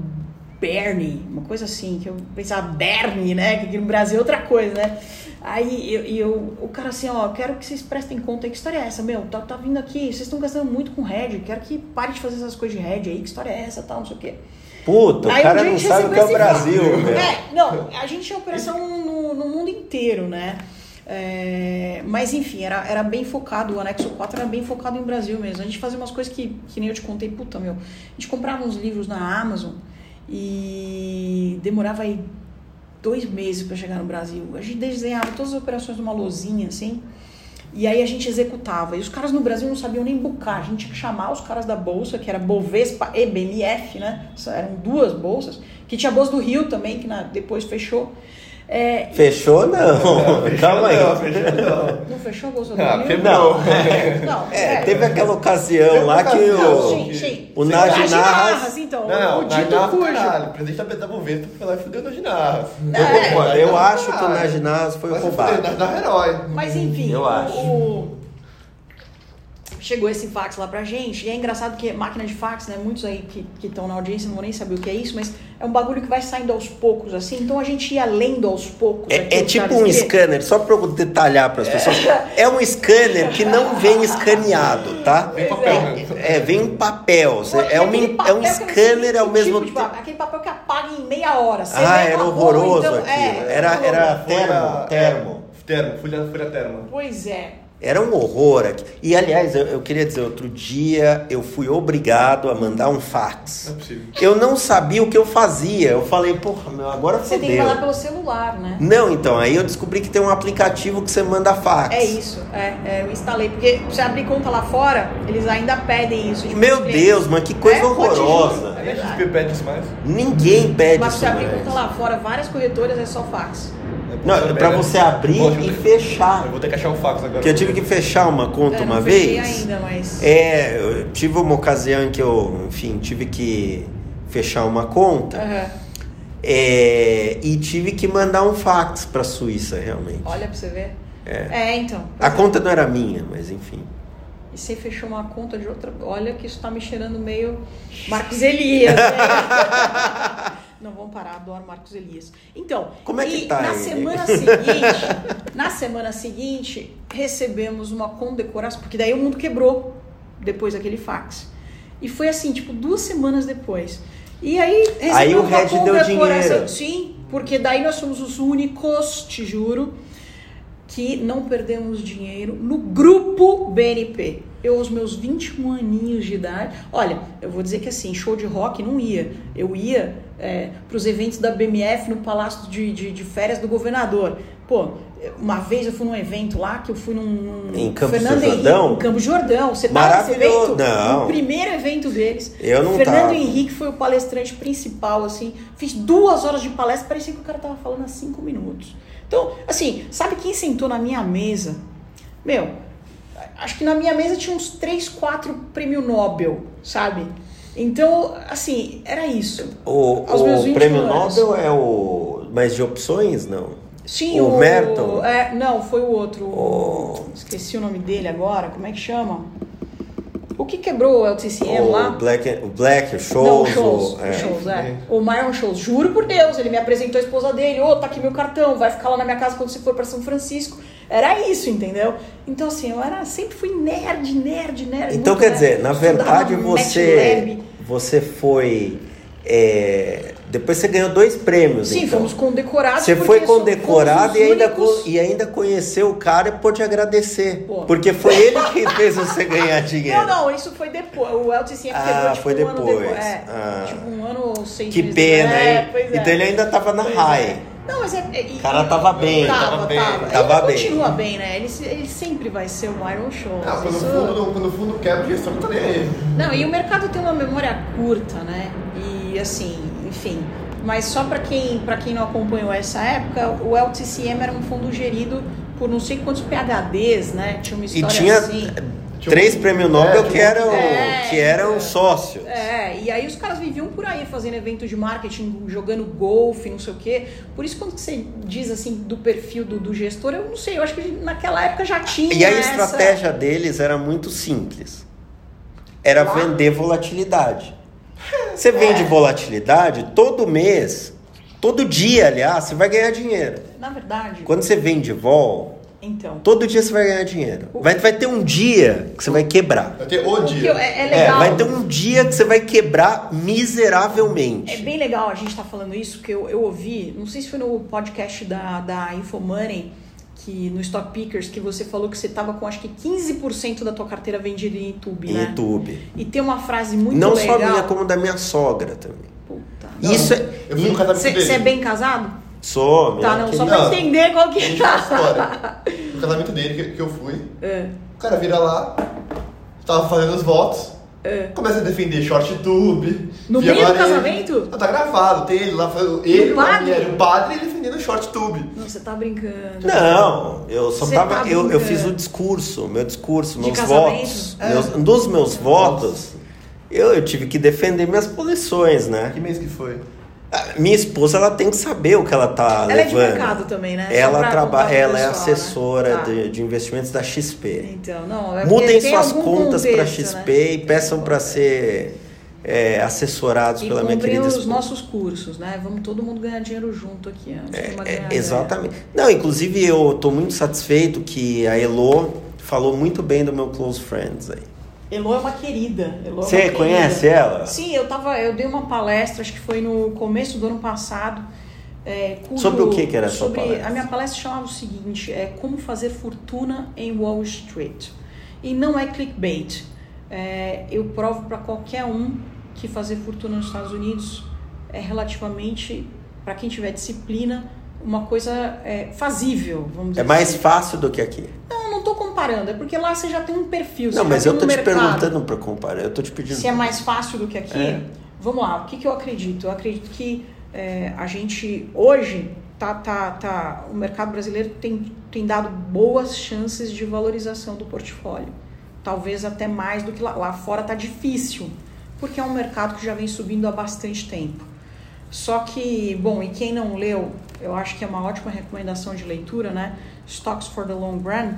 [SPEAKER 2] Bernie, uma coisa assim, que eu pensava Bernie, né? Que aqui no Brasil é outra coisa, né? Aí eu, eu- o cara assim, ó, quero que vocês prestem conta aí, que história é essa, meu? Tá, tá vindo aqui, vocês estão gastando muito com hedge, quero que pare de fazer essas coisas de hedge aí, que história é essa, tal, não sei o quê.
[SPEAKER 1] Puta, o
[SPEAKER 2] Aí um
[SPEAKER 1] cara não sabe o que é o Brasil, velho.
[SPEAKER 2] É, não, a gente tinha operação no, no mundo inteiro, né? É, mas enfim, era, era bem focado, o anexo 4 era bem focado em Brasil mesmo. A gente fazia umas coisas que, que nem eu te contei, puta meu. A gente comprava uns livros na Amazon e demorava aí dois meses para chegar no Brasil. A gente desenhava todas as operações numa lozinha, assim, e aí a gente executava. E os caras no Brasil não sabiam nem bucar. A gente tinha que chamar os caras da bolsa, que era Bovespa e BMF, né? Eram duas bolsas. Que tinha a Bolsa do Rio também, que na- depois fechou. É,
[SPEAKER 1] Fechou não. Calma aí.
[SPEAKER 3] Não, fechou não.
[SPEAKER 2] não fechou a Bolsa do
[SPEAKER 3] Ah, quebrou.
[SPEAKER 2] Não,
[SPEAKER 1] É, teve aquela ocasião lá que o,
[SPEAKER 2] Sim, sim.
[SPEAKER 1] o Nagy
[SPEAKER 2] Nagy
[SPEAKER 1] Narras-
[SPEAKER 2] Narras, então.
[SPEAKER 3] Não,
[SPEAKER 2] o
[SPEAKER 3] o
[SPEAKER 2] dito cujo.
[SPEAKER 3] caralho. O presidente da, da Bovespa foi lá e fudeu o Naginarras.
[SPEAKER 2] É.
[SPEAKER 1] Mano, eu acho que o Naginaz foi roubado.
[SPEAKER 3] fuder, Naginarras é herói.
[SPEAKER 2] Mas enfim,
[SPEAKER 1] Eu
[SPEAKER 2] o-
[SPEAKER 1] acho.
[SPEAKER 2] Chegou esse fax lá pra gente. E é engraçado que máquina de fax, né? Muitos aí que estão na audiência não vão nem saber o que é isso, mas é um bagulho que vai saindo aos poucos, assim. Então a gente ia lendo aos poucos.
[SPEAKER 1] É, é tipo um scanner, só pra eu detalhar para as pessoas. É um scanner que não vem escaneado, tá?
[SPEAKER 3] Vem papel, né?
[SPEAKER 1] É, vem um papel.
[SPEAKER 2] Pô,
[SPEAKER 1] É, um, é um
[SPEAKER 2] sei
[SPEAKER 1] scanner ao mesmo
[SPEAKER 2] tipo
[SPEAKER 1] tempo.
[SPEAKER 2] papel, Aquele papel que apaga em meia hora. Você
[SPEAKER 1] Ah, era horroroso
[SPEAKER 2] então,
[SPEAKER 1] aquilo.
[SPEAKER 2] é,
[SPEAKER 1] Era, era termo, termo.
[SPEAKER 3] É, termo, folha, folha termo.
[SPEAKER 2] Pois é.
[SPEAKER 1] Era um horror aqui. E aliás, eu, eu queria dizer, outro dia eu fui obrigado a mandar um fax.
[SPEAKER 3] Não é possível.
[SPEAKER 1] Eu não sabia o que eu fazia. Eu falei, porra, meu, agora
[SPEAKER 2] Você tem que
[SPEAKER 1] fodeu.
[SPEAKER 2] mandar pelo celular, né?
[SPEAKER 1] Não, então, aí eu descobri que tem um aplicativo que você manda fax.
[SPEAKER 2] É isso, é, é, eu instalei. Porque você abrir conta lá fora, eles ainda pedem isso. tipo,
[SPEAKER 1] Meu. Deus, mas que coisa
[SPEAKER 2] É,
[SPEAKER 1] horrorosa.
[SPEAKER 2] É
[SPEAKER 3] a. XP pede isso mais.
[SPEAKER 1] Ninguém pede
[SPEAKER 2] Mas
[SPEAKER 1] isso
[SPEAKER 2] pra você abrir
[SPEAKER 1] mais.
[SPEAKER 2] conta lá fora, várias corretoras é só fax.
[SPEAKER 3] É
[SPEAKER 1] Não, pra
[SPEAKER 3] né?
[SPEAKER 1] você abrir
[SPEAKER 3] Poxa,
[SPEAKER 1] e fechar.
[SPEAKER 3] Eu vou ter que achar um fax agora.
[SPEAKER 1] Porque eu tive que fechar uma conta
[SPEAKER 2] É,
[SPEAKER 1] uma vez.
[SPEAKER 2] ainda, mas.
[SPEAKER 1] É, eu tive uma ocasião em que eu, enfim, tive que fechar uma conta.
[SPEAKER 2] Aham.
[SPEAKER 1] É, e tive que mandar um fax pra Suíça, realmente.
[SPEAKER 2] Olha pra você ver.
[SPEAKER 1] É.
[SPEAKER 2] então.
[SPEAKER 1] A conta não era minha, mas enfim.
[SPEAKER 2] E você fechou uma conta de outra. Olha que isso tá me cheirando meio Marcos Elias. né? Não vamos parar, adoro Marcos Elias. Então,
[SPEAKER 1] Como é que
[SPEAKER 2] e
[SPEAKER 1] tá
[SPEAKER 2] na
[SPEAKER 1] aí?
[SPEAKER 2] semana seguinte, na semana seguinte, recebemos uma condecoração, porque daí o mundo quebrou depois daquele fax. E foi assim, tipo, duas semanas depois. E aí
[SPEAKER 1] Aí o
[SPEAKER 2] uma
[SPEAKER 1] Red deu
[SPEAKER 2] condecoração.
[SPEAKER 1] dinheiro.
[SPEAKER 2] Sim, porque daí nós somos os únicos, te juro, que não perdemos dinheiro no grupo BNP. Eu, aos meus 21 aninhos de idade, olha, eu vou dizer que assim, show de rock não ia. Eu ia é, para os eventos da BMF no Palácio de, de, de Férias do Governador. Pô, uma vez eu fui num evento lá que eu fui num. num
[SPEAKER 1] Em Campos do
[SPEAKER 2] Fernando
[SPEAKER 1] Jordão?
[SPEAKER 2] Henrique, em Campos do Jordão. Você tava nesse evento?
[SPEAKER 1] Não.
[SPEAKER 2] No primeiro evento deles.
[SPEAKER 1] Eu não
[SPEAKER 2] Fernando
[SPEAKER 1] tava.
[SPEAKER 2] Henrique foi o palestrante principal, assim. Fiz duas horas de palestra, parecia que o cara tava falando há cinco minutos. Então, assim, sabe quem sentou na minha mesa? Meu, acho que na minha mesa tinha uns três, quatro prêmio Nobel, sabe? Então, assim, era isso.
[SPEAKER 1] O, o
[SPEAKER 2] 21
[SPEAKER 1] prêmio. Nobel é o mas de opções, não.
[SPEAKER 2] Sim,
[SPEAKER 1] O
[SPEAKER 2] o.
[SPEAKER 1] Merton?
[SPEAKER 2] É, não, foi o outro.
[SPEAKER 1] O-
[SPEAKER 2] Esqueci o nome dele agora. Como é que chama? O que quebrou o LTCM
[SPEAKER 1] o
[SPEAKER 2] lá?
[SPEAKER 1] Black, o Black, o
[SPEAKER 2] Não,
[SPEAKER 1] Shows,
[SPEAKER 2] o Shows,
[SPEAKER 1] o-
[SPEAKER 2] o
[SPEAKER 1] é.
[SPEAKER 2] Shows, é. O Myron Shows, juro por Deus, ele me apresentou a esposa dele, ô, tá aqui meu cartão, vai ficar lá na minha casa quando você for pra São Francisco. Era isso, entendeu? Então, assim, eu era, sempre fui nerd, nerd, nerd.
[SPEAKER 1] Então quer
[SPEAKER 2] nerd.
[SPEAKER 1] dizer, na verdade você você foi é, depois você ganhou dois prêmios.
[SPEAKER 2] Sim,
[SPEAKER 1] então.
[SPEAKER 2] fomos condecorados.
[SPEAKER 1] Você foi condecorado e ainda,
[SPEAKER 2] únicos-
[SPEAKER 1] co- e ainda conheceu o cara e pôde agradecer.
[SPEAKER 2] Pô.
[SPEAKER 1] Porque foi ele que fez você ganhar dinheiro.
[SPEAKER 2] Não, não, isso foi depois. O LTCM
[SPEAKER 1] Ah,
[SPEAKER 2] quebrou tipo,
[SPEAKER 1] foi
[SPEAKER 2] um ano
[SPEAKER 1] depois.
[SPEAKER 2] depois. É,
[SPEAKER 1] Ah.
[SPEAKER 2] tipo um ano ou seis
[SPEAKER 1] Que
[SPEAKER 2] meses
[SPEAKER 1] pena.
[SPEAKER 2] É,
[SPEAKER 1] hein?
[SPEAKER 2] pois é.
[SPEAKER 1] Então ele ainda tava na
[SPEAKER 2] Pois
[SPEAKER 1] high.
[SPEAKER 2] é. Não, mas é. é e-
[SPEAKER 1] O cara tava bem.
[SPEAKER 2] Tava,
[SPEAKER 3] Tava
[SPEAKER 2] tava.
[SPEAKER 3] bem.
[SPEAKER 1] Tava
[SPEAKER 2] ele
[SPEAKER 1] bem.
[SPEAKER 2] continua bem, né? Ele, ele sempre vai ser o Myron Show.
[SPEAKER 3] Ah, quando, o
[SPEAKER 2] Isso-
[SPEAKER 3] fundo, não- quando o fundo quebra, o gestor não tá nem aí.
[SPEAKER 2] Não, e o mercado tem uma memória curta, né? E assim, enfim. Mas só para quem, pra quem não acompanhou essa época, o LTCM era um fundo gerido por não sei quantos PHDs, né? Tinha uma
[SPEAKER 1] E
[SPEAKER 2] história
[SPEAKER 1] tinha
[SPEAKER 2] assim.
[SPEAKER 1] três prêmios Nobel
[SPEAKER 3] É,
[SPEAKER 1] que eram,
[SPEAKER 2] É,
[SPEAKER 1] que eram
[SPEAKER 2] é.
[SPEAKER 1] sócios.
[SPEAKER 2] É, e aí os caras viviam por aí fazendo eventos de marketing, jogando golfe, não sei o quê. Por isso, quando você diz assim do perfil do, do gestor, eu não sei, eu acho que naquela época já tinha.
[SPEAKER 1] E a
[SPEAKER 2] essa-
[SPEAKER 1] estratégia deles era muito simples. Era
[SPEAKER 2] Claro.
[SPEAKER 1] vender volatilidade. Você vende volatilidade todo mês, todo dia, aliás, você vai ganhar dinheiro.
[SPEAKER 2] Na verdade,
[SPEAKER 1] Quando você vende vol,
[SPEAKER 2] então.
[SPEAKER 1] todo dia você vai ganhar dinheiro. Vai, vai ter um dia que você vai quebrar.
[SPEAKER 3] Vai ter o
[SPEAKER 2] o que
[SPEAKER 3] dia.
[SPEAKER 2] eu- é, é
[SPEAKER 1] É,
[SPEAKER 2] legal.
[SPEAKER 1] vai ter um dia que você vai quebrar
[SPEAKER 2] É
[SPEAKER 1] miseravelmente.
[SPEAKER 2] bem legal a gente estar falando isso, porque eu, eu ouvi, não sei se foi no podcast da, da Infomoney, que no Stock Pickers, que você falou que você tava com acho que 15% da tua carteira vendida em YouTube,
[SPEAKER 1] Em
[SPEAKER 2] né?
[SPEAKER 1] YouTube.
[SPEAKER 2] E tem uma frase muito
[SPEAKER 1] Não
[SPEAKER 2] legal.
[SPEAKER 1] só minha, como da minha sogra também.
[SPEAKER 2] Puta.
[SPEAKER 3] Não,
[SPEAKER 1] Isso é.
[SPEAKER 3] Eu fui no casamento dele.
[SPEAKER 2] Você é bem casado?
[SPEAKER 1] Sou, minha
[SPEAKER 2] Tá, não, só pra
[SPEAKER 3] Não.
[SPEAKER 2] entender qual que
[SPEAKER 3] história. No casamento dele que, que eu fui,
[SPEAKER 2] É,
[SPEAKER 3] o cara vira lá, tava fazendo os votos,
[SPEAKER 2] é.
[SPEAKER 3] começa a defender short tube.
[SPEAKER 2] No meio do casamento?
[SPEAKER 3] Não, tá gravado, tem ele lá, ele,
[SPEAKER 2] o
[SPEAKER 3] o
[SPEAKER 2] padre?
[SPEAKER 3] mulher, o padre defendendo short tube.
[SPEAKER 2] Não, você tá brincando.
[SPEAKER 1] Não, eu só
[SPEAKER 2] Você
[SPEAKER 1] tava.
[SPEAKER 2] tá
[SPEAKER 1] eu, eu fiz o discurso, meu discurso, meus votos.
[SPEAKER 2] É.
[SPEAKER 1] Meus, dos meus votos, eu, eu tive que defender minhas posições, né?
[SPEAKER 3] Que mês que foi?
[SPEAKER 1] Minha esposa ela tem que saber o que ela tá
[SPEAKER 2] Ela é de
[SPEAKER 1] levando.
[SPEAKER 2] mercado também, né?
[SPEAKER 1] Ela trabalha, ela é
[SPEAKER 2] pessoal, né?
[SPEAKER 1] assessora
[SPEAKER 2] Tá.
[SPEAKER 1] de, de investimentos da XP.
[SPEAKER 2] Então, não, é
[SPEAKER 1] Mudem suas contas para XP
[SPEAKER 2] né?
[SPEAKER 1] e peçam para ser é, assessorados
[SPEAKER 2] E
[SPEAKER 1] pela minha querida
[SPEAKER 2] os
[SPEAKER 1] esposa.
[SPEAKER 2] nossos cursos, né? Vamos todo mundo ganhar dinheiro junto aqui. Antes de uma
[SPEAKER 1] É,
[SPEAKER 2] ganhada.
[SPEAKER 1] exatamente. Não, inclusive eu tô muito satisfeito que a Elo falou muito bem do meu close friends aí.
[SPEAKER 2] Elo é uma querida. Elo é
[SPEAKER 1] Você
[SPEAKER 2] querida.
[SPEAKER 1] conhece ela?
[SPEAKER 2] Sim, eu tava, eu dei uma palestra, acho que foi no começo do ano passado. é, cujo-
[SPEAKER 1] Sobre o que que era a sua
[SPEAKER 2] sobre-
[SPEAKER 1] palestra?
[SPEAKER 2] A minha palestra chamava o seguinte: é como fazer fortuna em Wall Street. E não é clickbait. É, eu provo para qualquer um que fazer fortuna nos Estados Unidos é relativamente, para quem tiver disciplina, uma coisa é, fazível, vamos dizer
[SPEAKER 1] É mais
[SPEAKER 2] assim.
[SPEAKER 1] fácil do que aqui.
[SPEAKER 2] Não, não tô comparando, é porque lá você já tem um perfil.
[SPEAKER 1] Não, mas eu tô te perguntando para comparar. Eu tô te pedindo.
[SPEAKER 2] Se é mais fácil do que aqui,
[SPEAKER 1] É.
[SPEAKER 2] vamos lá. O que, que eu acredito? Eu acredito que é, a gente hoje tá, tá, tá, o mercado brasileiro tem, tem dado boas chances de valorização do portfólio. Talvez até mais do que lá, lá fora tá difícil, porque é um mercado que já vem subindo há bastante tempo. Só que, bom, e quem não leu, eu acho que é uma ótima recomendação de leitura, né? Stocks for the Long Run.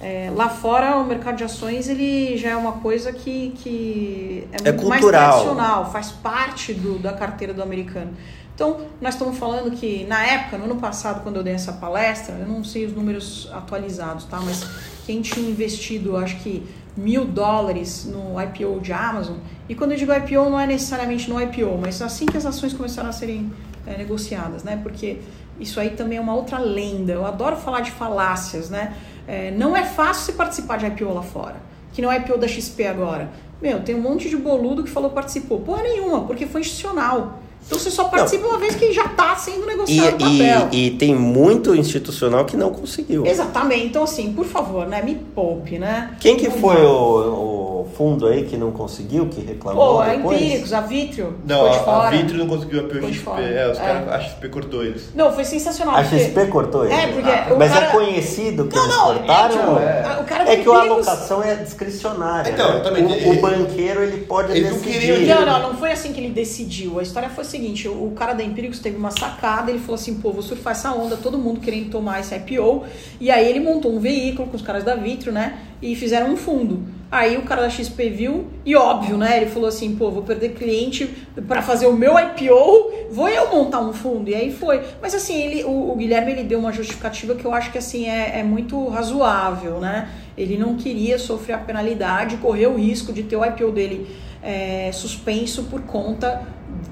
[SPEAKER 2] É, lá fora, o mercado de ações ele já é uma coisa que, que é
[SPEAKER 1] É
[SPEAKER 2] muito mais
[SPEAKER 1] cultural.
[SPEAKER 2] tradicional, faz parte do, da carteira do americano. Então, nós estamos falando que na época, no ano passado, quando eu dei essa palestra, eu não sei os números atualizados, tá? Mas quem tinha investido, acho que mil dólares no IPO de Amazon, e quando eu digo IPO, não é necessariamente no IPO, mas assim que as ações começaram a serem é, negociadas, né? Porque isso aí também é uma outra lenda. Eu adoro falar de falácias, né? É, não é fácil você participar de IPO lá fora, que não é IPO da XP agora. Meu, tem um monte de boludo que falou participou. Porra nenhuma, porque foi institucional. Então você só participa uma vez que já está sendo
[SPEAKER 1] E,
[SPEAKER 2] negociado o papel.
[SPEAKER 1] e, e tem muito institucional que não conseguiu.
[SPEAKER 2] Exatamente. Então, assim, por favor, né? Me poupe, né?
[SPEAKER 1] Quem que
[SPEAKER 2] Vamos
[SPEAKER 1] foi o, o fundo aí que não conseguiu, que reclamou
[SPEAKER 2] Pô, a
[SPEAKER 1] depois?
[SPEAKER 2] Empíricos, a Vitrio,
[SPEAKER 3] Não, a, a
[SPEAKER 2] fora.
[SPEAKER 3] Vitro não conseguiu a XP. É, os
[SPEAKER 2] É.
[SPEAKER 3] caras, a XP cortou eles.
[SPEAKER 2] Não, foi sensacional.
[SPEAKER 1] A
[SPEAKER 2] porque-
[SPEAKER 1] XP cortou ele?
[SPEAKER 2] É, porque
[SPEAKER 1] Ah,
[SPEAKER 2] o
[SPEAKER 1] Mas
[SPEAKER 2] cara-
[SPEAKER 1] é conhecido que
[SPEAKER 2] Não,
[SPEAKER 1] eles
[SPEAKER 2] não, é,
[SPEAKER 1] cortaram?
[SPEAKER 2] tipo,
[SPEAKER 3] é.
[SPEAKER 2] o cara
[SPEAKER 1] É que a
[SPEAKER 2] Empíricos-
[SPEAKER 1] alocação é discricionária.
[SPEAKER 3] Então,
[SPEAKER 1] né?
[SPEAKER 3] também,
[SPEAKER 1] o,
[SPEAKER 3] ele-
[SPEAKER 1] o banqueiro ele pode
[SPEAKER 3] ele não
[SPEAKER 1] decidir.
[SPEAKER 3] queria-
[SPEAKER 2] Não, não, não foi assim que ele decidiu. A história foi a seguinte: o o cara da Empíricos teve uma sacada, ele falou assim: pô, vou surfar essa onda, todo mundo querendo tomar esse IPO. E aí ele montou um veículo com os caras da Vitro, né? E fizeram um fundo. Aí o cara da XP viu, e óbvio, né? Ele falou assim: pô, vou perder cliente pra fazer o meu IPO, vou eu montar um fundo. E aí foi. Mas assim, ele, o, o Guilherme ele deu uma justificativa que eu acho que assim é, é muito razoável, né? Ele não queria sofrer a penalidade, correr o risco de ter o IPO dele é, suspenso por conta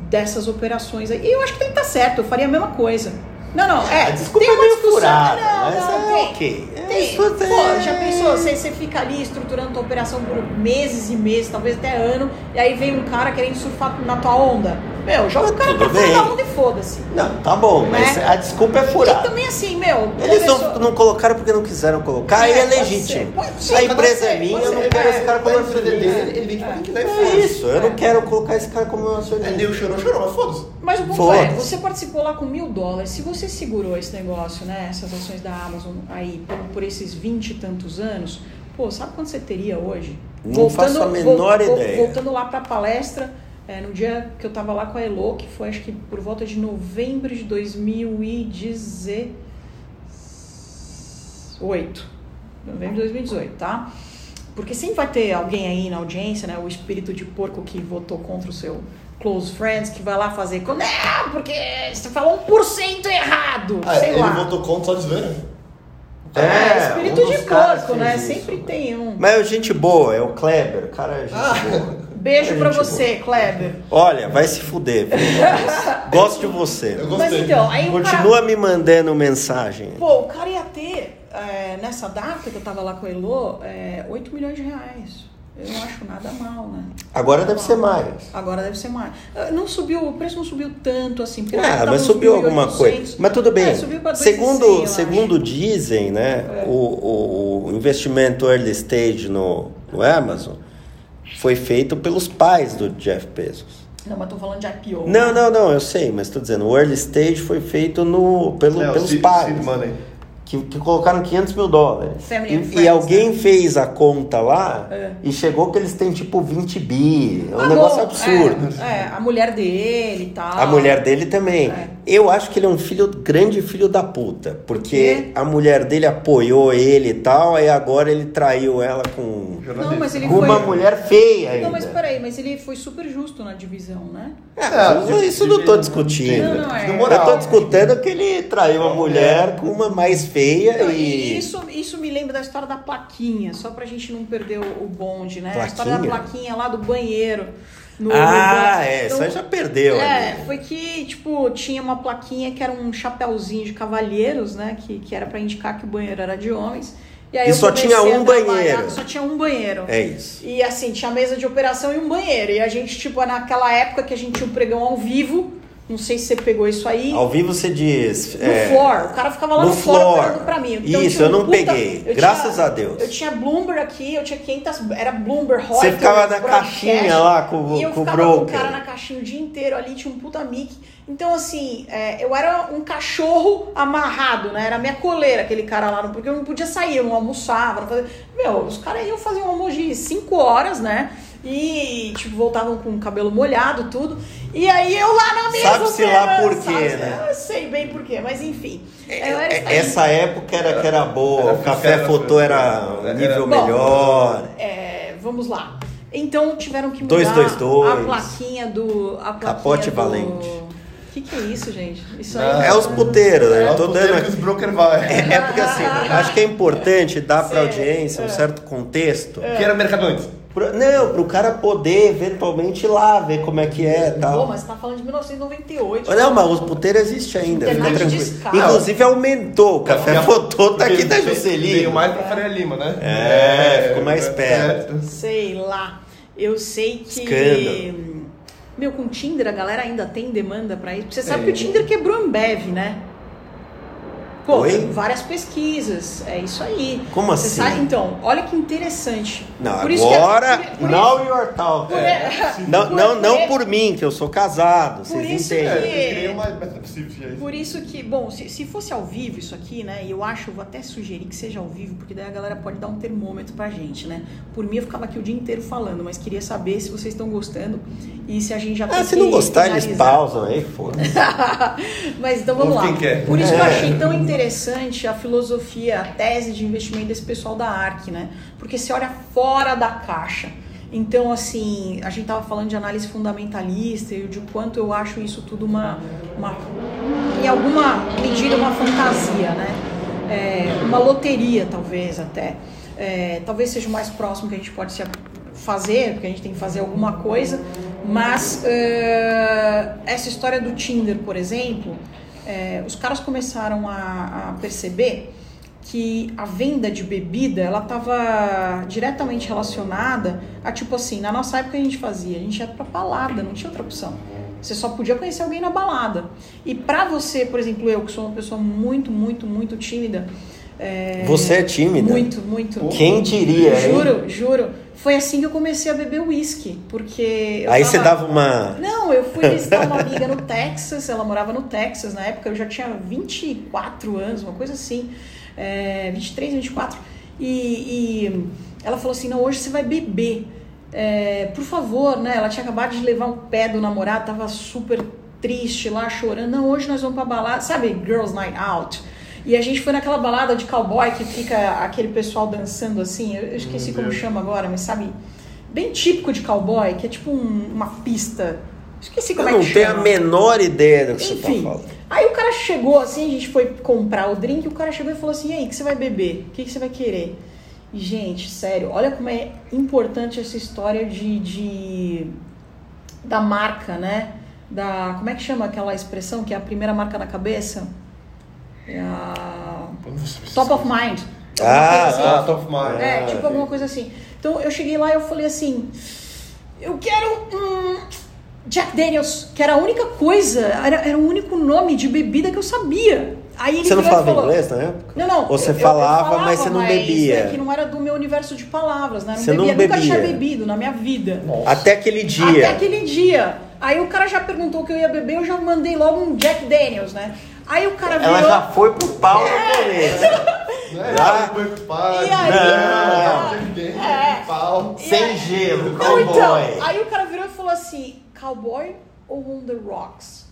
[SPEAKER 2] dessas operações aí. E eu acho que ele tá certo, eu faria a mesma coisa. Não, não, é.
[SPEAKER 1] A desculpa
[SPEAKER 2] tem uma não,
[SPEAKER 1] mas
[SPEAKER 2] não,
[SPEAKER 1] é
[SPEAKER 2] tem.
[SPEAKER 1] ok. É,
[SPEAKER 2] Tem.
[SPEAKER 1] isso
[SPEAKER 2] Pô,
[SPEAKER 1] é-
[SPEAKER 2] já pensou? Você, você fica ali estruturando tua operação por meses e meses, talvez até ano, e aí vem um cara querendo surfar na tua onda. Meu, joga o cara pra fora
[SPEAKER 1] bem.
[SPEAKER 2] da onda e foda-se.
[SPEAKER 1] Não, tá bom, mas
[SPEAKER 2] Né?
[SPEAKER 1] a desculpa é
[SPEAKER 2] E
[SPEAKER 1] furada.
[SPEAKER 2] também assim, meu.
[SPEAKER 1] Eles
[SPEAKER 2] começou-
[SPEAKER 1] não, não colocaram porque não quiseram colocar,
[SPEAKER 2] É,
[SPEAKER 1] e é
[SPEAKER 2] pode
[SPEAKER 1] legítimo.
[SPEAKER 2] ser, pode ser,
[SPEAKER 1] a
[SPEAKER 2] pode
[SPEAKER 1] empresa
[SPEAKER 2] ser,
[SPEAKER 1] é minha,
[SPEAKER 2] pode
[SPEAKER 1] eu não
[SPEAKER 2] ser.
[SPEAKER 1] quero
[SPEAKER 2] É,
[SPEAKER 1] esse cara como
[SPEAKER 3] Mas
[SPEAKER 1] acionista.
[SPEAKER 3] dele, ele vende pra quem quiser e
[SPEAKER 1] É
[SPEAKER 3] foda-se.
[SPEAKER 1] isso, eu não quero colocar esse cara como meu
[SPEAKER 3] É,
[SPEAKER 1] acionista.
[SPEAKER 3] deu chorou, chorou, mas foda-se.
[SPEAKER 2] Mas o ponto é, você participou lá com mil dólares, se você segurou esse negócio, né, essas ações da Amazon aí por, por esses vinte e tantos anos, pô, sabe quanto você teria hoje?
[SPEAKER 1] Não faço a menor
[SPEAKER 2] vol-
[SPEAKER 1] ideia.
[SPEAKER 2] Voltando lá pra palestra, é, no dia que eu tava lá com a Elo, que foi acho que por volta de novembro de 2018. Novembro de 2018, tá? Porque sempre vai ter alguém aí na audiência, né? O espírito de porco que votou contra o seu close friends, que vai lá fazer. Não, porque você falou 1% errado.
[SPEAKER 3] Ah,
[SPEAKER 2] sei
[SPEAKER 3] ele
[SPEAKER 2] lá.
[SPEAKER 3] votou contra só de zoeira?
[SPEAKER 2] É, espírito
[SPEAKER 1] um
[SPEAKER 2] de porco, né?
[SPEAKER 1] isso.
[SPEAKER 2] Sempre tem um.
[SPEAKER 1] Mas é gente boa, é o Kleber, o cara é gente
[SPEAKER 3] Ah.
[SPEAKER 1] boa.
[SPEAKER 2] Beijo
[SPEAKER 1] É
[SPEAKER 2] pra você, Kleber.
[SPEAKER 1] Olha, vai se fuder. Gosto de você.
[SPEAKER 3] Eu
[SPEAKER 2] Mas
[SPEAKER 3] gostei.
[SPEAKER 2] então, aí o
[SPEAKER 1] Continua me mandando mensagem.
[SPEAKER 2] cara. Pô, o cara ia ter, é, nessa data que eu tava lá com a Elo, é, 8 milhões de reais. Eu não acho nada mal, né?
[SPEAKER 1] Agora deve ser mais.
[SPEAKER 2] Agora deve ser mais. Ah, Não subiu, o preço não subiu tanto assim. porque
[SPEAKER 1] Ah, mas subiu
[SPEAKER 2] 1.800.
[SPEAKER 1] alguma coisa. Mas tudo bem.
[SPEAKER 2] É, subiu pra 2,100,
[SPEAKER 1] segundo
[SPEAKER 2] eu
[SPEAKER 1] segundo
[SPEAKER 2] acho.
[SPEAKER 1] dizem, né,
[SPEAKER 2] É.
[SPEAKER 1] o, o, o investimento early stage no, no Amazon foi feito pelos pais do Jeff Bezos.
[SPEAKER 2] Não, mas tô falando de IPO.
[SPEAKER 1] Não,
[SPEAKER 2] né?
[SPEAKER 1] não, não, eu sei, mas estou dizendo, o early stage foi feito no, pelo,
[SPEAKER 3] É, o
[SPEAKER 1] pelos
[SPEAKER 3] seed-
[SPEAKER 1] pais.
[SPEAKER 3] seed money.
[SPEAKER 1] Que, que colocaram 500 mil dólares.
[SPEAKER 2] And
[SPEAKER 1] E, e alguém
[SPEAKER 2] né?
[SPEAKER 1] fez a conta lá
[SPEAKER 2] É.
[SPEAKER 1] e chegou que eles têm tipo 20 bi. É um
[SPEAKER 2] Ah,
[SPEAKER 1] negócio absurdo.
[SPEAKER 2] É, é, a mulher dele e tal.
[SPEAKER 1] A mulher dele também.
[SPEAKER 2] É.
[SPEAKER 1] Eu acho que ele é um filho, grande filho da puta. Porque
[SPEAKER 2] quê?
[SPEAKER 1] a mulher dele apoiou ele e tal, e agora ele traiu ela com,
[SPEAKER 2] Não, mas ele
[SPEAKER 1] com
[SPEAKER 2] foi.
[SPEAKER 1] uma mulher feia ainda.
[SPEAKER 2] Não, mas peraí, mas ele foi super justo na divisão, né?
[SPEAKER 1] É,
[SPEAKER 3] É,
[SPEAKER 1] isso eu não tô discutindo.
[SPEAKER 2] Não, não, é.
[SPEAKER 1] Eu tô discutindo que ele traiu a mulher com uma mais feia
[SPEAKER 2] Não,
[SPEAKER 1] e.
[SPEAKER 2] isso, isso me lembra da história da plaquinha, só pra gente não perder o, bonde, né? A história da
[SPEAKER 1] Plaquinha?
[SPEAKER 2] plaquinha lá do banheiro. No-
[SPEAKER 1] Ah, é,
[SPEAKER 2] Então,
[SPEAKER 1] essa já perdeu.
[SPEAKER 2] É,
[SPEAKER 1] ali.
[SPEAKER 2] foi que, tipo, tinha uma plaquinha que era um chapéuzinho de cavalheiros, né? Que, que era pra indicar que o banheiro era de homens. E, aí
[SPEAKER 1] E só tinha um banheiro.
[SPEAKER 2] Só tinha um banheiro.
[SPEAKER 1] É isso.
[SPEAKER 2] E assim, tinha mesa de operação e um banheiro. E a gente, tipo, naquela época que a gente tinha um pregão ao vivo, não sei se você pegou isso aí.
[SPEAKER 1] Ao vivo você diz.
[SPEAKER 2] No
[SPEAKER 1] é,
[SPEAKER 2] floor, o cara ficava lá no,
[SPEAKER 1] no
[SPEAKER 2] floor,
[SPEAKER 1] floor.
[SPEAKER 2] olhando pra mim. Então,
[SPEAKER 1] Isso, eu
[SPEAKER 2] um
[SPEAKER 1] não peguei.
[SPEAKER 2] eu
[SPEAKER 1] Graças
[SPEAKER 2] tinha-
[SPEAKER 1] a Deus.
[SPEAKER 2] Eu tinha Bloomberg aqui, eu tinha 500, era Bloomberg
[SPEAKER 1] Você
[SPEAKER 2] Reuters,
[SPEAKER 1] ficava na caixinha lá com,
[SPEAKER 2] e eu
[SPEAKER 1] com o
[SPEAKER 2] ficava com o
[SPEAKER 1] broker.
[SPEAKER 2] cara na caixinha o dia inteiro ali, tinha um puta mic. Então, assim, é, eu era um cachorro amarrado, né? Era minha coleira, aquele cara lá, porque eu não podia sair, eu não almoçava, não fazia... Meu, os caras iam fazer um almoço de 5 horas, né? E, tipo, voltavam com o cabelo molhado, tudo. E aí eu lá na mesa.
[SPEAKER 1] Sabe-se lá por quê, né?
[SPEAKER 2] Eu sei bem por quê, mas enfim.
[SPEAKER 1] É,
[SPEAKER 2] estagiária.
[SPEAKER 1] Essa época era que era boa,
[SPEAKER 3] Era
[SPEAKER 1] o café
[SPEAKER 3] era-
[SPEAKER 1] fotô era um
[SPEAKER 3] era-
[SPEAKER 1] nível
[SPEAKER 2] Bom,
[SPEAKER 1] melhor.
[SPEAKER 2] É, vamos lá. Então tiveram que mudar
[SPEAKER 1] 222.
[SPEAKER 2] a plaquinha do. A plaquinha
[SPEAKER 1] Capote
[SPEAKER 2] do...
[SPEAKER 1] valente.
[SPEAKER 2] O que, que é isso, gente? Isso
[SPEAKER 3] Não.
[SPEAKER 2] aí.
[SPEAKER 1] É os puteiros, né?
[SPEAKER 3] É
[SPEAKER 1] tô dando.
[SPEAKER 3] que os broker vai.
[SPEAKER 1] É, é porque assim, acho que é importante dar pra
[SPEAKER 2] Sim,
[SPEAKER 1] audiência um
[SPEAKER 2] é.
[SPEAKER 1] certo contexto.
[SPEAKER 3] Que era mercado antes.
[SPEAKER 1] Não, pro cara poder eventualmente ir lá ver como é que é e
[SPEAKER 2] Pô,
[SPEAKER 1] tal.
[SPEAKER 2] mas você tá falando de 1998.
[SPEAKER 1] Não, mas os puteiros existem ainda. Inclusive aumentou, o café fotô tá aqui da
[SPEAKER 3] Veio
[SPEAKER 1] Juscelino.
[SPEAKER 3] mais pra Faria Lima, né?
[SPEAKER 1] É, ficou mais perto.
[SPEAKER 2] Sei lá. Eu sei que.
[SPEAKER 1] Escândalo.
[SPEAKER 2] Meu, com o Tinder a galera ainda tem demanda pra isso. Você sabe
[SPEAKER 3] Tem.
[SPEAKER 2] que o Tinder quebrou a Ambev, né? Pô,
[SPEAKER 1] Oi?
[SPEAKER 2] várias pesquisas, é isso aí.
[SPEAKER 1] Como
[SPEAKER 2] Você
[SPEAKER 1] assim?
[SPEAKER 2] sabe- então, olha que interessante.
[SPEAKER 1] Não,
[SPEAKER 2] Por isso que-
[SPEAKER 1] agora,
[SPEAKER 2] por- por
[SPEAKER 1] now you're talking.
[SPEAKER 2] por-
[SPEAKER 1] Não,
[SPEAKER 2] por-
[SPEAKER 1] não, não
[SPEAKER 2] por-
[SPEAKER 1] mim, que eu sou casado,
[SPEAKER 2] Por
[SPEAKER 1] vocês
[SPEAKER 2] isso
[SPEAKER 1] entendem.
[SPEAKER 3] É,
[SPEAKER 2] que-
[SPEAKER 3] gente.
[SPEAKER 2] Por isso que, bom, se, se fosse ao vivo isso aqui, né? E eu acho, eu vou até sugerir que seja ao vivo, porque daí a galera pode dar um termômetro pra gente, né? Por mim eu ficava aqui o dia inteiro falando, mas queria saber se vocês estão gostando e se a gente já tem
[SPEAKER 1] Ah, se
[SPEAKER 2] que
[SPEAKER 1] não gostar, eles
[SPEAKER 2] finalizar.
[SPEAKER 1] pausam aí, foda-se.
[SPEAKER 2] Mas então vamos
[SPEAKER 3] Ouve
[SPEAKER 2] lá.
[SPEAKER 3] quem quer.
[SPEAKER 2] Por isso que eu
[SPEAKER 1] É.
[SPEAKER 2] achei tão interessante a filosofia, a tese de investimento desse pessoal da ARC, né? Porque você olha fora da caixa. Então, assim, a gente tava falando de análise fundamentalista e de quanto eu acho isso tudo uma, uma em alguma medida, uma fantasia, né? É, uma loteria, talvez, até. É, talvez seja o mais próximo que a gente pode se fazer, porque a gente tem que fazer alguma coisa, mas é, essa história do Tinder, por exemplo, é, os caras começaram a, a perceber que a venda de bebida ela estava diretamente relacionada a tipo assim, na nossa época a gente fazia, a gente ia pra balada, não tinha outra opção. Você só podia conhecer alguém na balada. E pra você, por exemplo, eu que sou uma pessoa muito, muito, muito tímida, é,
[SPEAKER 1] Você é tímida?
[SPEAKER 2] muito, muito.
[SPEAKER 1] Quem diria, hein?
[SPEAKER 2] Juro, juro. Foi assim que eu comecei a beber uísque, porque eu
[SPEAKER 1] Aí
[SPEAKER 2] tava-
[SPEAKER 1] você dava uma.
[SPEAKER 2] não, eu fui visitar uma amiga no Texas, ela morava no Texas na época, eu já tinha 24 anos, uma coisa assim, é, 23, 24. E, e ela falou assim: não, hoje você vai beber. É, por favor, né? Ela tinha acabado de levar um pé do namorado, tava super triste lá, chorando. Não, hoje nós vamos pra balada, sabe, Girls Night Out. E a gente foi naquela balada de cowboy que fica aquele pessoal dançando assim, eu eu esqueci como chama agora, mas sabe, bem típico de cowboy, que é tipo um- uma pista. Esqueci
[SPEAKER 1] Eu
[SPEAKER 2] como é
[SPEAKER 1] não
[SPEAKER 2] que
[SPEAKER 1] tenho a
[SPEAKER 2] chama.
[SPEAKER 1] menor ideia do que você
[SPEAKER 2] Enfim,
[SPEAKER 1] tá falando.
[SPEAKER 2] aí o cara chegou assim, a gente foi comprar o drink, o cara chegou e falou assim: e aí, o que você vai beber? O que que você vai querer? E, gente, sério, olha como é importante essa história de, de da marca, né? Da, como é que chama aquela expressão que é a primeira marca na cabeça? É a top of mind.
[SPEAKER 1] Ah,
[SPEAKER 2] assim.
[SPEAKER 3] Ah, top of mind.
[SPEAKER 2] É,
[SPEAKER 1] Ah,
[SPEAKER 2] tipo alguma coisa assim. Então eu cheguei lá e eu falei assim: eu quero um Jack Daniels, que era a única coisa, era, era o único nome de bebida que eu sabia. Aí ele
[SPEAKER 1] Você não falava
[SPEAKER 2] falou,
[SPEAKER 1] inglês na época?
[SPEAKER 2] Não, não.
[SPEAKER 1] Ou você
[SPEAKER 2] eu- eu
[SPEAKER 1] falava, mas você não
[SPEAKER 2] mas
[SPEAKER 1] bebia?
[SPEAKER 2] É que não era do meu universo de palavras, né? Não
[SPEAKER 1] Você não
[SPEAKER 2] bebia, nunca
[SPEAKER 1] bebia.
[SPEAKER 2] tinha bebido na minha vida.
[SPEAKER 1] Até aquele
[SPEAKER 2] Até
[SPEAKER 1] dia.
[SPEAKER 2] aquele dia. Aí o cara já perguntou o que eu ia beber, eu já mandei logo um Jack Daniels, né? Aí o cara virou.
[SPEAKER 1] Ela já foi pro pau no começo.
[SPEAKER 3] Não é
[SPEAKER 1] Ah.
[SPEAKER 3] foi pro pai.
[SPEAKER 2] E aí?
[SPEAKER 3] Não, ninguém,
[SPEAKER 2] É.
[SPEAKER 3] pau.
[SPEAKER 1] Sem gelo,
[SPEAKER 2] Não,
[SPEAKER 1] cowboy.
[SPEAKER 2] então, aí o cara virou e falou assim, cowboy ou on the rocks?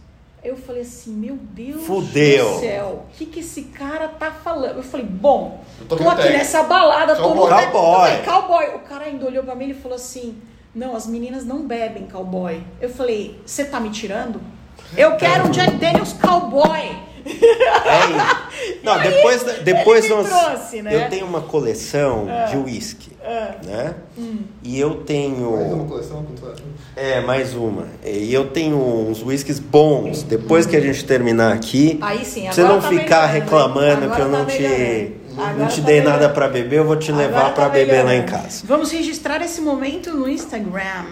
[SPEAKER 2] Eu falei assim, meu Deus
[SPEAKER 1] Fudeu.
[SPEAKER 2] do céu, o que, que esse cara tá falando? Eu falei, bom,
[SPEAKER 3] Eu
[SPEAKER 2] tô,
[SPEAKER 3] tô
[SPEAKER 2] aqui
[SPEAKER 3] tag.
[SPEAKER 2] nessa balada, tô no
[SPEAKER 3] Cowboy.
[SPEAKER 2] Eu
[SPEAKER 1] Cowboy.
[SPEAKER 2] falei, cowboy. O cara ainda olhou pra mim e falou assim, não, as meninas não bebem cowboy. Eu falei, você tá me tirando? Eu quero um Jack Daniels cowboy.
[SPEAKER 1] É isso. Não, depois, depois
[SPEAKER 2] ele me
[SPEAKER 1] nós-
[SPEAKER 2] trouxe, né?
[SPEAKER 1] eu tenho uma coleção de uísque,
[SPEAKER 2] Ah,
[SPEAKER 1] né?
[SPEAKER 2] hum.
[SPEAKER 1] E eu tenho
[SPEAKER 3] Mais uma coleção
[SPEAKER 1] é mais uma. E eu tenho uns uísques bons. Depois que a gente terminar aqui,
[SPEAKER 2] Aí sim,
[SPEAKER 1] você não
[SPEAKER 2] tá
[SPEAKER 1] ficar
[SPEAKER 2] melhorando,
[SPEAKER 1] reclamando que eu não
[SPEAKER 2] tá
[SPEAKER 1] te
[SPEAKER 2] melhorando.
[SPEAKER 1] não
[SPEAKER 2] Agora
[SPEAKER 1] te
[SPEAKER 2] tá
[SPEAKER 1] dei
[SPEAKER 2] melhorando.
[SPEAKER 1] nada pra beber, eu vou te levar
[SPEAKER 2] Agora tá
[SPEAKER 1] beber lá em casa.
[SPEAKER 2] Vamos registrar esse momento no Instagram.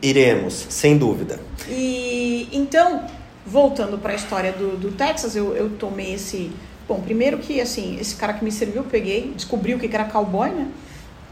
[SPEAKER 1] Iremos, sem dúvida.
[SPEAKER 2] E então, voltando para a história do, do Texas, eu, eu tomei esse. Bom, primeiro que assim, esse cara que me serviu, eu peguei, descobri o que era cowboy, né?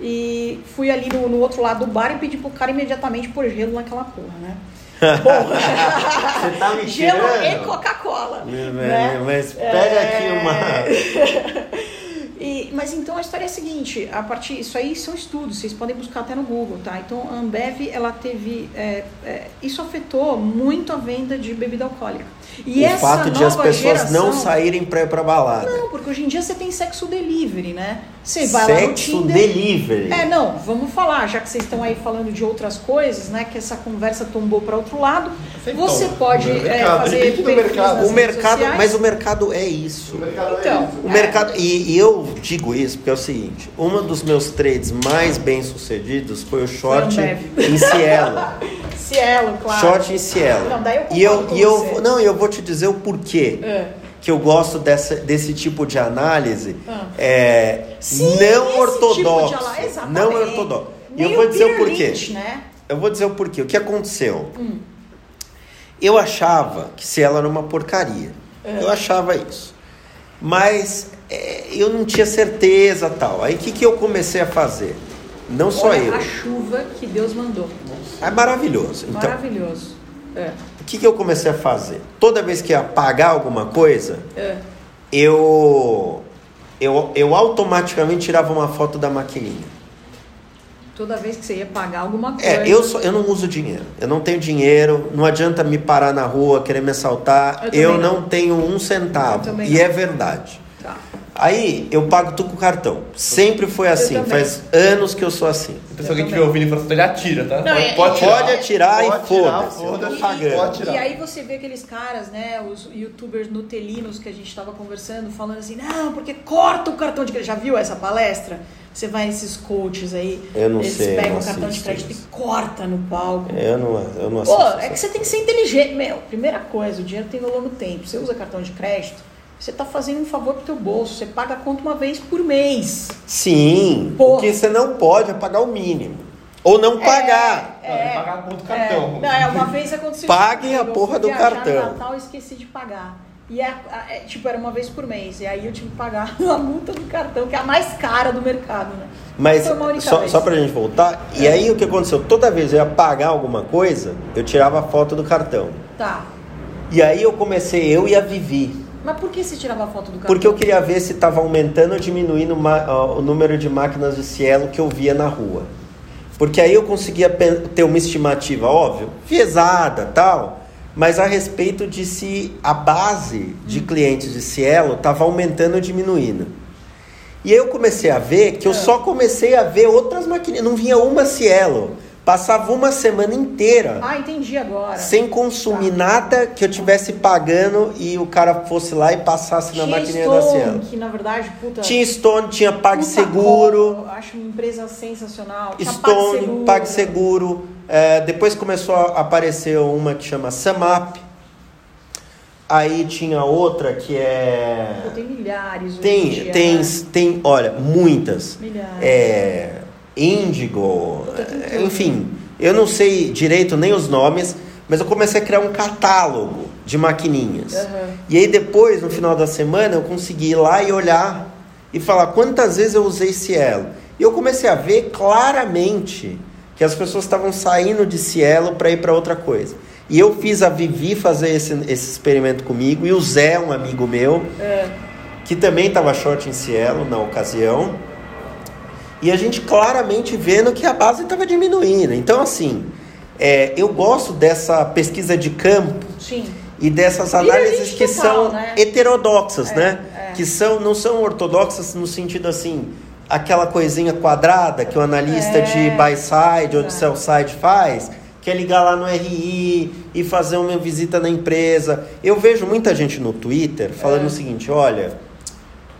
[SPEAKER 2] E fui ali no, no outro lado do bar e pedi pro cara imediatamente pôr gelo naquela porra, né? Bom,
[SPEAKER 1] Você tá me
[SPEAKER 2] gelo e? Coca-Cola. né?
[SPEAKER 1] Mas pega
[SPEAKER 2] É.
[SPEAKER 1] aqui uma.
[SPEAKER 2] E, mas então a história é a seguinte, a partir isso aí são estudos, vocês podem buscar até no Google, tá? Então a Ambev ela teve é, é, isso afetou muito a venda de bebida alcoólica. E
[SPEAKER 1] o
[SPEAKER 2] essa
[SPEAKER 1] fato de as pessoas não
[SPEAKER 2] geração-
[SPEAKER 1] saírem pra ir pra balada.
[SPEAKER 2] Não, porque hoje em dia você tem sexo delivery, né? Você vai lá no
[SPEAKER 1] Sexo
[SPEAKER 2] Tinder.
[SPEAKER 1] delivery.
[SPEAKER 2] É, não, vamos falar, já que vocês estão aí falando de outras coisas, né? Que essa conversa tombou para outro lado.
[SPEAKER 3] Sempre
[SPEAKER 2] Você pode é,
[SPEAKER 3] mercado,
[SPEAKER 2] fazer
[SPEAKER 3] do mercado.
[SPEAKER 2] nas
[SPEAKER 1] O mercado,
[SPEAKER 2] sociais.
[SPEAKER 1] mas o mercado é isso.
[SPEAKER 3] O mercado é
[SPEAKER 2] Então,
[SPEAKER 3] isso.
[SPEAKER 1] O
[SPEAKER 2] É.
[SPEAKER 1] mercado, e, e eu digo isso porque é o seguinte: um dos meus trades mais bem sucedidos foi o short
[SPEAKER 2] Ambev.
[SPEAKER 1] em Cielo.
[SPEAKER 2] Cielo, claro.
[SPEAKER 1] short em Cielo.
[SPEAKER 2] Não, daí eu
[SPEAKER 1] e eu, e eu,
[SPEAKER 2] você.
[SPEAKER 1] não, eu vou te dizer o porquê
[SPEAKER 2] É.
[SPEAKER 1] que eu gosto dessa, desse tipo de análise
[SPEAKER 2] Ah.
[SPEAKER 1] é,
[SPEAKER 2] Sim,
[SPEAKER 1] não
[SPEAKER 2] esse tipo
[SPEAKER 1] não ortodoxo. E eu vou dizer o porquê.
[SPEAKER 2] Lynch, né?
[SPEAKER 1] Eu vou dizer o porquê. O que aconteceu?
[SPEAKER 2] Hum.
[SPEAKER 1] Eu achava que Cielo era uma porcaria. Eu achava isso. Mas é, eu não tinha certeza tal. Aí o que, que eu comecei a fazer? Não só
[SPEAKER 2] Olha
[SPEAKER 1] eu.
[SPEAKER 2] a chuva que Deus mandou.
[SPEAKER 1] É maravilhoso. Então,
[SPEAKER 2] Maravilhoso. É.
[SPEAKER 1] o que, que eu comecei a fazer? Toda vez que ia pagar alguma coisa,
[SPEAKER 2] É.
[SPEAKER 1] eu, eu, eu automaticamente tirava uma foto da maquininha.
[SPEAKER 2] Toda vez que você ia pagar alguma coisa.
[SPEAKER 1] É, eu, só, eu não uso dinheiro. Eu não tenho dinheiro. Não adianta me parar na rua, querer me assaltar.
[SPEAKER 2] Eu
[SPEAKER 1] Eu, não.
[SPEAKER 2] não.
[SPEAKER 1] tenho um centavo. E
[SPEAKER 2] não.
[SPEAKER 1] é verdade. Aí eu pago tudo com cartão. Sempre foi assim. Faz anos que eu sou assim.
[SPEAKER 3] A pessoa que
[SPEAKER 2] Eu
[SPEAKER 3] estiver ouvindo e falando, ele atira, tá?
[SPEAKER 2] Não,
[SPEAKER 3] pode,
[SPEAKER 2] é-
[SPEAKER 3] pode tirar.
[SPEAKER 1] Pode atirar e
[SPEAKER 3] Pode tirar,
[SPEAKER 1] foda-se.
[SPEAKER 3] foda-se,
[SPEAKER 2] E-. E aí você vê aqueles caras, né, os youtubers nutelinos que a gente estava conversando, falando assim, não, porque corta o cartão de crédito. Já viu essa palestra? Você vai nesses coaches aí,
[SPEAKER 1] Eu não
[SPEAKER 2] eles
[SPEAKER 1] sei, eu
[SPEAKER 2] pegam
[SPEAKER 1] não
[SPEAKER 2] o cartão de crédito
[SPEAKER 1] isso.
[SPEAKER 2] e corta no palco.
[SPEAKER 1] Eu não, eu não
[SPEAKER 2] Pô,
[SPEAKER 1] assisto.
[SPEAKER 2] é que você tem que ser inteligente. Meu, primeira coisa, o dinheiro tem valor no tempo. Você usa cartão de crédito, você tá fazendo um favor pro teu bolso. Você paga a conta uma vez por mês.
[SPEAKER 1] Sim,
[SPEAKER 2] Porra.
[SPEAKER 1] o que você não pode é pagar o mínimo. Ou não pagar.
[SPEAKER 3] Não, tem que pagar a conta do cartão.
[SPEAKER 2] É, não, é, uma vez aconteceu
[SPEAKER 1] Paguem a porra
[SPEAKER 2] eu
[SPEAKER 1] do cartão.
[SPEAKER 2] No Natal e esqueci de pagar. E é, é, tipo, era uma vez por mês. E aí eu tive que pagar a multa do cartão, que é a mais cara do mercado, né?
[SPEAKER 1] Mas só,
[SPEAKER 2] vez.
[SPEAKER 1] só pra gente voltar, e aí o que aconteceu? Toda vez eu ia pagar alguma coisa, eu tirava a foto do cartão.
[SPEAKER 2] Tá.
[SPEAKER 1] E aí eu comecei, eu e a Vivi.
[SPEAKER 2] Mas por que você tirava a foto do cartão?
[SPEAKER 1] Porque eu queria ver se estava aumentando ou diminuindo o número de máquinas de Cielo que eu via na rua. Porque aí eu conseguia ter uma estimativa, óbvio, viesada tal, mas a respeito de se a base de
[SPEAKER 2] Hum.
[SPEAKER 1] clientes de Cielo estava aumentando ou diminuindo. E aí eu comecei a ver que eu
[SPEAKER 2] É.
[SPEAKER 1] só comecei a ver outras maquininhas, não vinha uma Cielo. Passava uma semana inteira
[SPEAKER 2] Ah, entendi agora.
[SPEAKER 1] sem consumir
[SPEAKER 2] Tá.
[SPEAKER 1] nada que eu tivesse pagando e o cara fosse lá e passasse na
[SPEAKER 2] Tinha
[SPEAKER 1] maquininha da
[SPEAKER 2] Stone,
[SPEAKER 1] Cielo.
[SPEAKER 2] que na verdade, puta...
[SPEAKER 1] Tinha Stone, tinha PagSeguro,
[SPEAKER 2] Acho uma empresa sensacional. Tinha
[SPEAKER 1] Stone,
[SPEAKER 2] PagSeguro.
[SPEAKER 1] PagSeguro. É, depois começou a aparecer uma que chama Samap. Aí tinha outra que
[SPEAKER 2] Pô,
[SPEAKER 1] é.
[SPEAKER 2] tem milhares
[SPEAKER 1] Tem,
[SPEAKER 2] dia,
[SPEAKER 1] tem,
[SPEAKER 2] né?
[SPEAKER 1] tem, olha, muitas.
[SPEAKER 2] Milhares.
[SPEAKER 1] É, É,
[SPEAKER 2] tudo.
[SPEAKER 1] enfim, eu não sei direito nem os nomes, mas eu comecei a criar um catálogo de maquininhas.
[SPEAKER 2] Aham.
[SPEAKER 1] E aí depois, no final da semana, eu consegui ir lá e olhar e falar quantas vezes eu usei Cielo. E eu comecei a ver claramente que as pessoas estavam saindo de Cielo para ir para outra coisa. E eu fiz a Vivi fazer esse, esse experimento comigo e o Zé, um amigo meu,
[SPEAKER 2] É.
[SPEAKER 1] que também estava short em Cielo na ocasião. E a gente claramente vendo que a base estava diminuindo. Então, assim, é, eu gosto dessa pesquisa de campo
[SPEAKER 2] Sim.
[SPEAKER 1] e dessas análises
[SPEAKER 2] elite
[SPEAKER 1] que
[SPEAKER 2] total,
[SPEAKER 1] são
[SPEAKER 2] né?
[SPEAKER 1] heterodoxas,
[SPEAKER 2] É,
[SPEAKER 1] né?
[SPEAKER 2] é.
[SPEAKER 1] Que são, não são ortodoxas no sentido assim, aquela coisinha quadrada que o analista
[SPEAKER 2] É,
[SPEAKER 1] de buy side ou de
[SPEAKER 2] exato.
[SPEAKER 1] sell side faz, que é ligar lá no RI e fazer uma visita na empresa. Eu vejo muita gente no Twitter falando
[SPEAKER 2] É.
[SPEAKER 1] o seguinte, olha,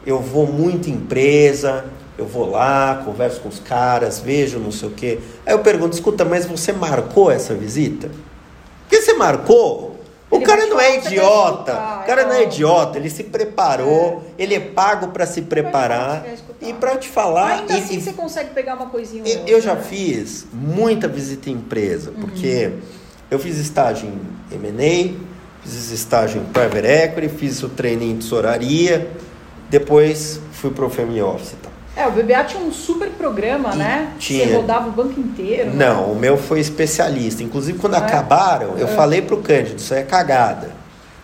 [SPEAKER 1] eu vou muito em empresa, eu vou lá, converso com os caras, vejo não sei o quê. Aí eu pergunto, escuta, mas você marcou essa visita? Porque você marcou? O
[SPEAKER 2] Ele
[SPEAKER 1] cara não é idiota.
[SPEAKER 2] escutar,
[SPEAKER 1] O cara não é
[SPEAKER 2] é
[SPEAKER 1] idiota, ele se preparou, ele é pago para se preparar e para te falar.
[SPEAKER 2] Ainda
[SPEAKER 1] e-
[SPEAKER 2] assim
[SPEAKER 1] e-
[SPEAKER 2] você consegue pegar uma coisinha
[SPEAKER 1] eu,
[SPEAKER 2] outra,
[SPEAKER 1] eu já
[SPEAKER 2] né?
[SPEAKER 1] fiz muita visita em empresa,
[SPEAKER 2] Uhum.
[SPEAKER 1] porque eu fiz estágio em M&A, fiz estágio em Private Equity, fiz o treino em tesouraria, depois fui pro Family Office e tal.
[SPEAKER 2] É, o BBA tinha um super programa,
[SPEAKER 1] E
[SPEAKER 2] né?
[SPEAKER 1] tinha.
[SPEAKER 2] Você rodava o banco inteiro. né?
[SPEAKER 1] Não, o meu foi especialista. Inclusive, quando
[SPEAKER 2] é?
[SPEAKER 1] acabaram, eu
[SPEAKER 2] É.
[SPEAKER 1] falei pro Cândido, isso aí é cagada.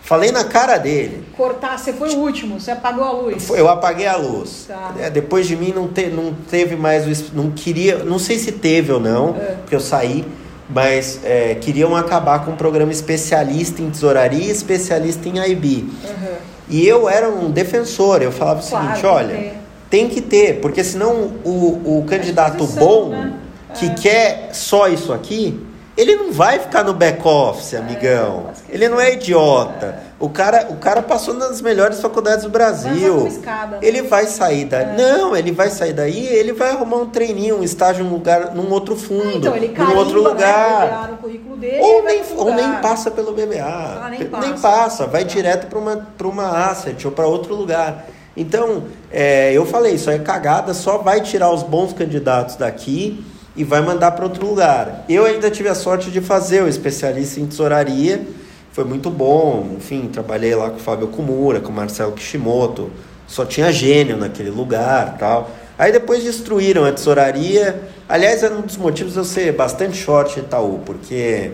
[SPEAKER 1] Falei na cara dele.
[SPEAKER 2] Cortar, você foi o último, você apagou a luz.
[SPEAKER 1] Eu apaguei a luz.
[SPEAKER 2] Tá.
[SPEAKER 1] É, depois de mim não, te, não teve mais o. Não queria. Não sei se teve ou não,
[SPEAKER 2] É.
[SPEAKER 1] porque eu saí, mas é, queriam acabar com um programa especialista em tesouraria e especialista em IB.
[SPEAKER 2] Uhum.
[SPEAKER 1] E eu era um defensor, eu falava o
[SPEAKER 2] Claro,
[SPEAKER 1] seguinte,
[SPEAKER 2] tem
[SPEAKER 1] olha. Tem que ter, porque senão o, o candidato
[SPEAKER 2] exposição,
[SPEAKER 1] bom,
[SPEAKER 2] né?
[SPEAKER 1] que
[SPEAKER 2] É.
[SPEAKER 1] quer só isso aqui, ele não vai ficar no back-office, amigão.
[SPEAKER 2] pode esquecer.
[SPEAKER 1] ele não é idiota. O, cara, o cara passou nas melhores faculdades do Brasil.
[SPEAKER 2] escada, né?
[SPEAKER 1] Ele vai sair daí. Não, ele vai sair daí, ele vai arrumar um treininho, um estágio num lugar, num outro fundo,
[SPEAKER 2] Então, ele
[SPEAKER 1] num outro
[SPEAKER 2] né,
[SPEAKER 1] lugar.
[SPEAKER 2] BBA no currículo dele,
[SPEAKER 1] Ou nem, ou nem passa pelo BBA.
[SPEAKER 2] Ah, nem
[SPEAKER 1] Pe-
[SPEAKER 2] passa.
[SPEAKER 1] vai direto para uma, pra uma asset ou para outro lugar. Então, é, eu falei, isso aí é cagada, só vai tirar os bons candidatos daqui e vai mandar para outro lugar. Eu ainda tive a sorte de fazer o especialista em tesouraria, foi muito bom, enfim, trabalhei lá com o Fábio Kumura, com o Marcelo Kishimoto, só tinha gênio naquele lugar tal. Aí depois destruíram a tesouraria. Aliás, era um dos motivos de eu ser bastante short Itaú, porque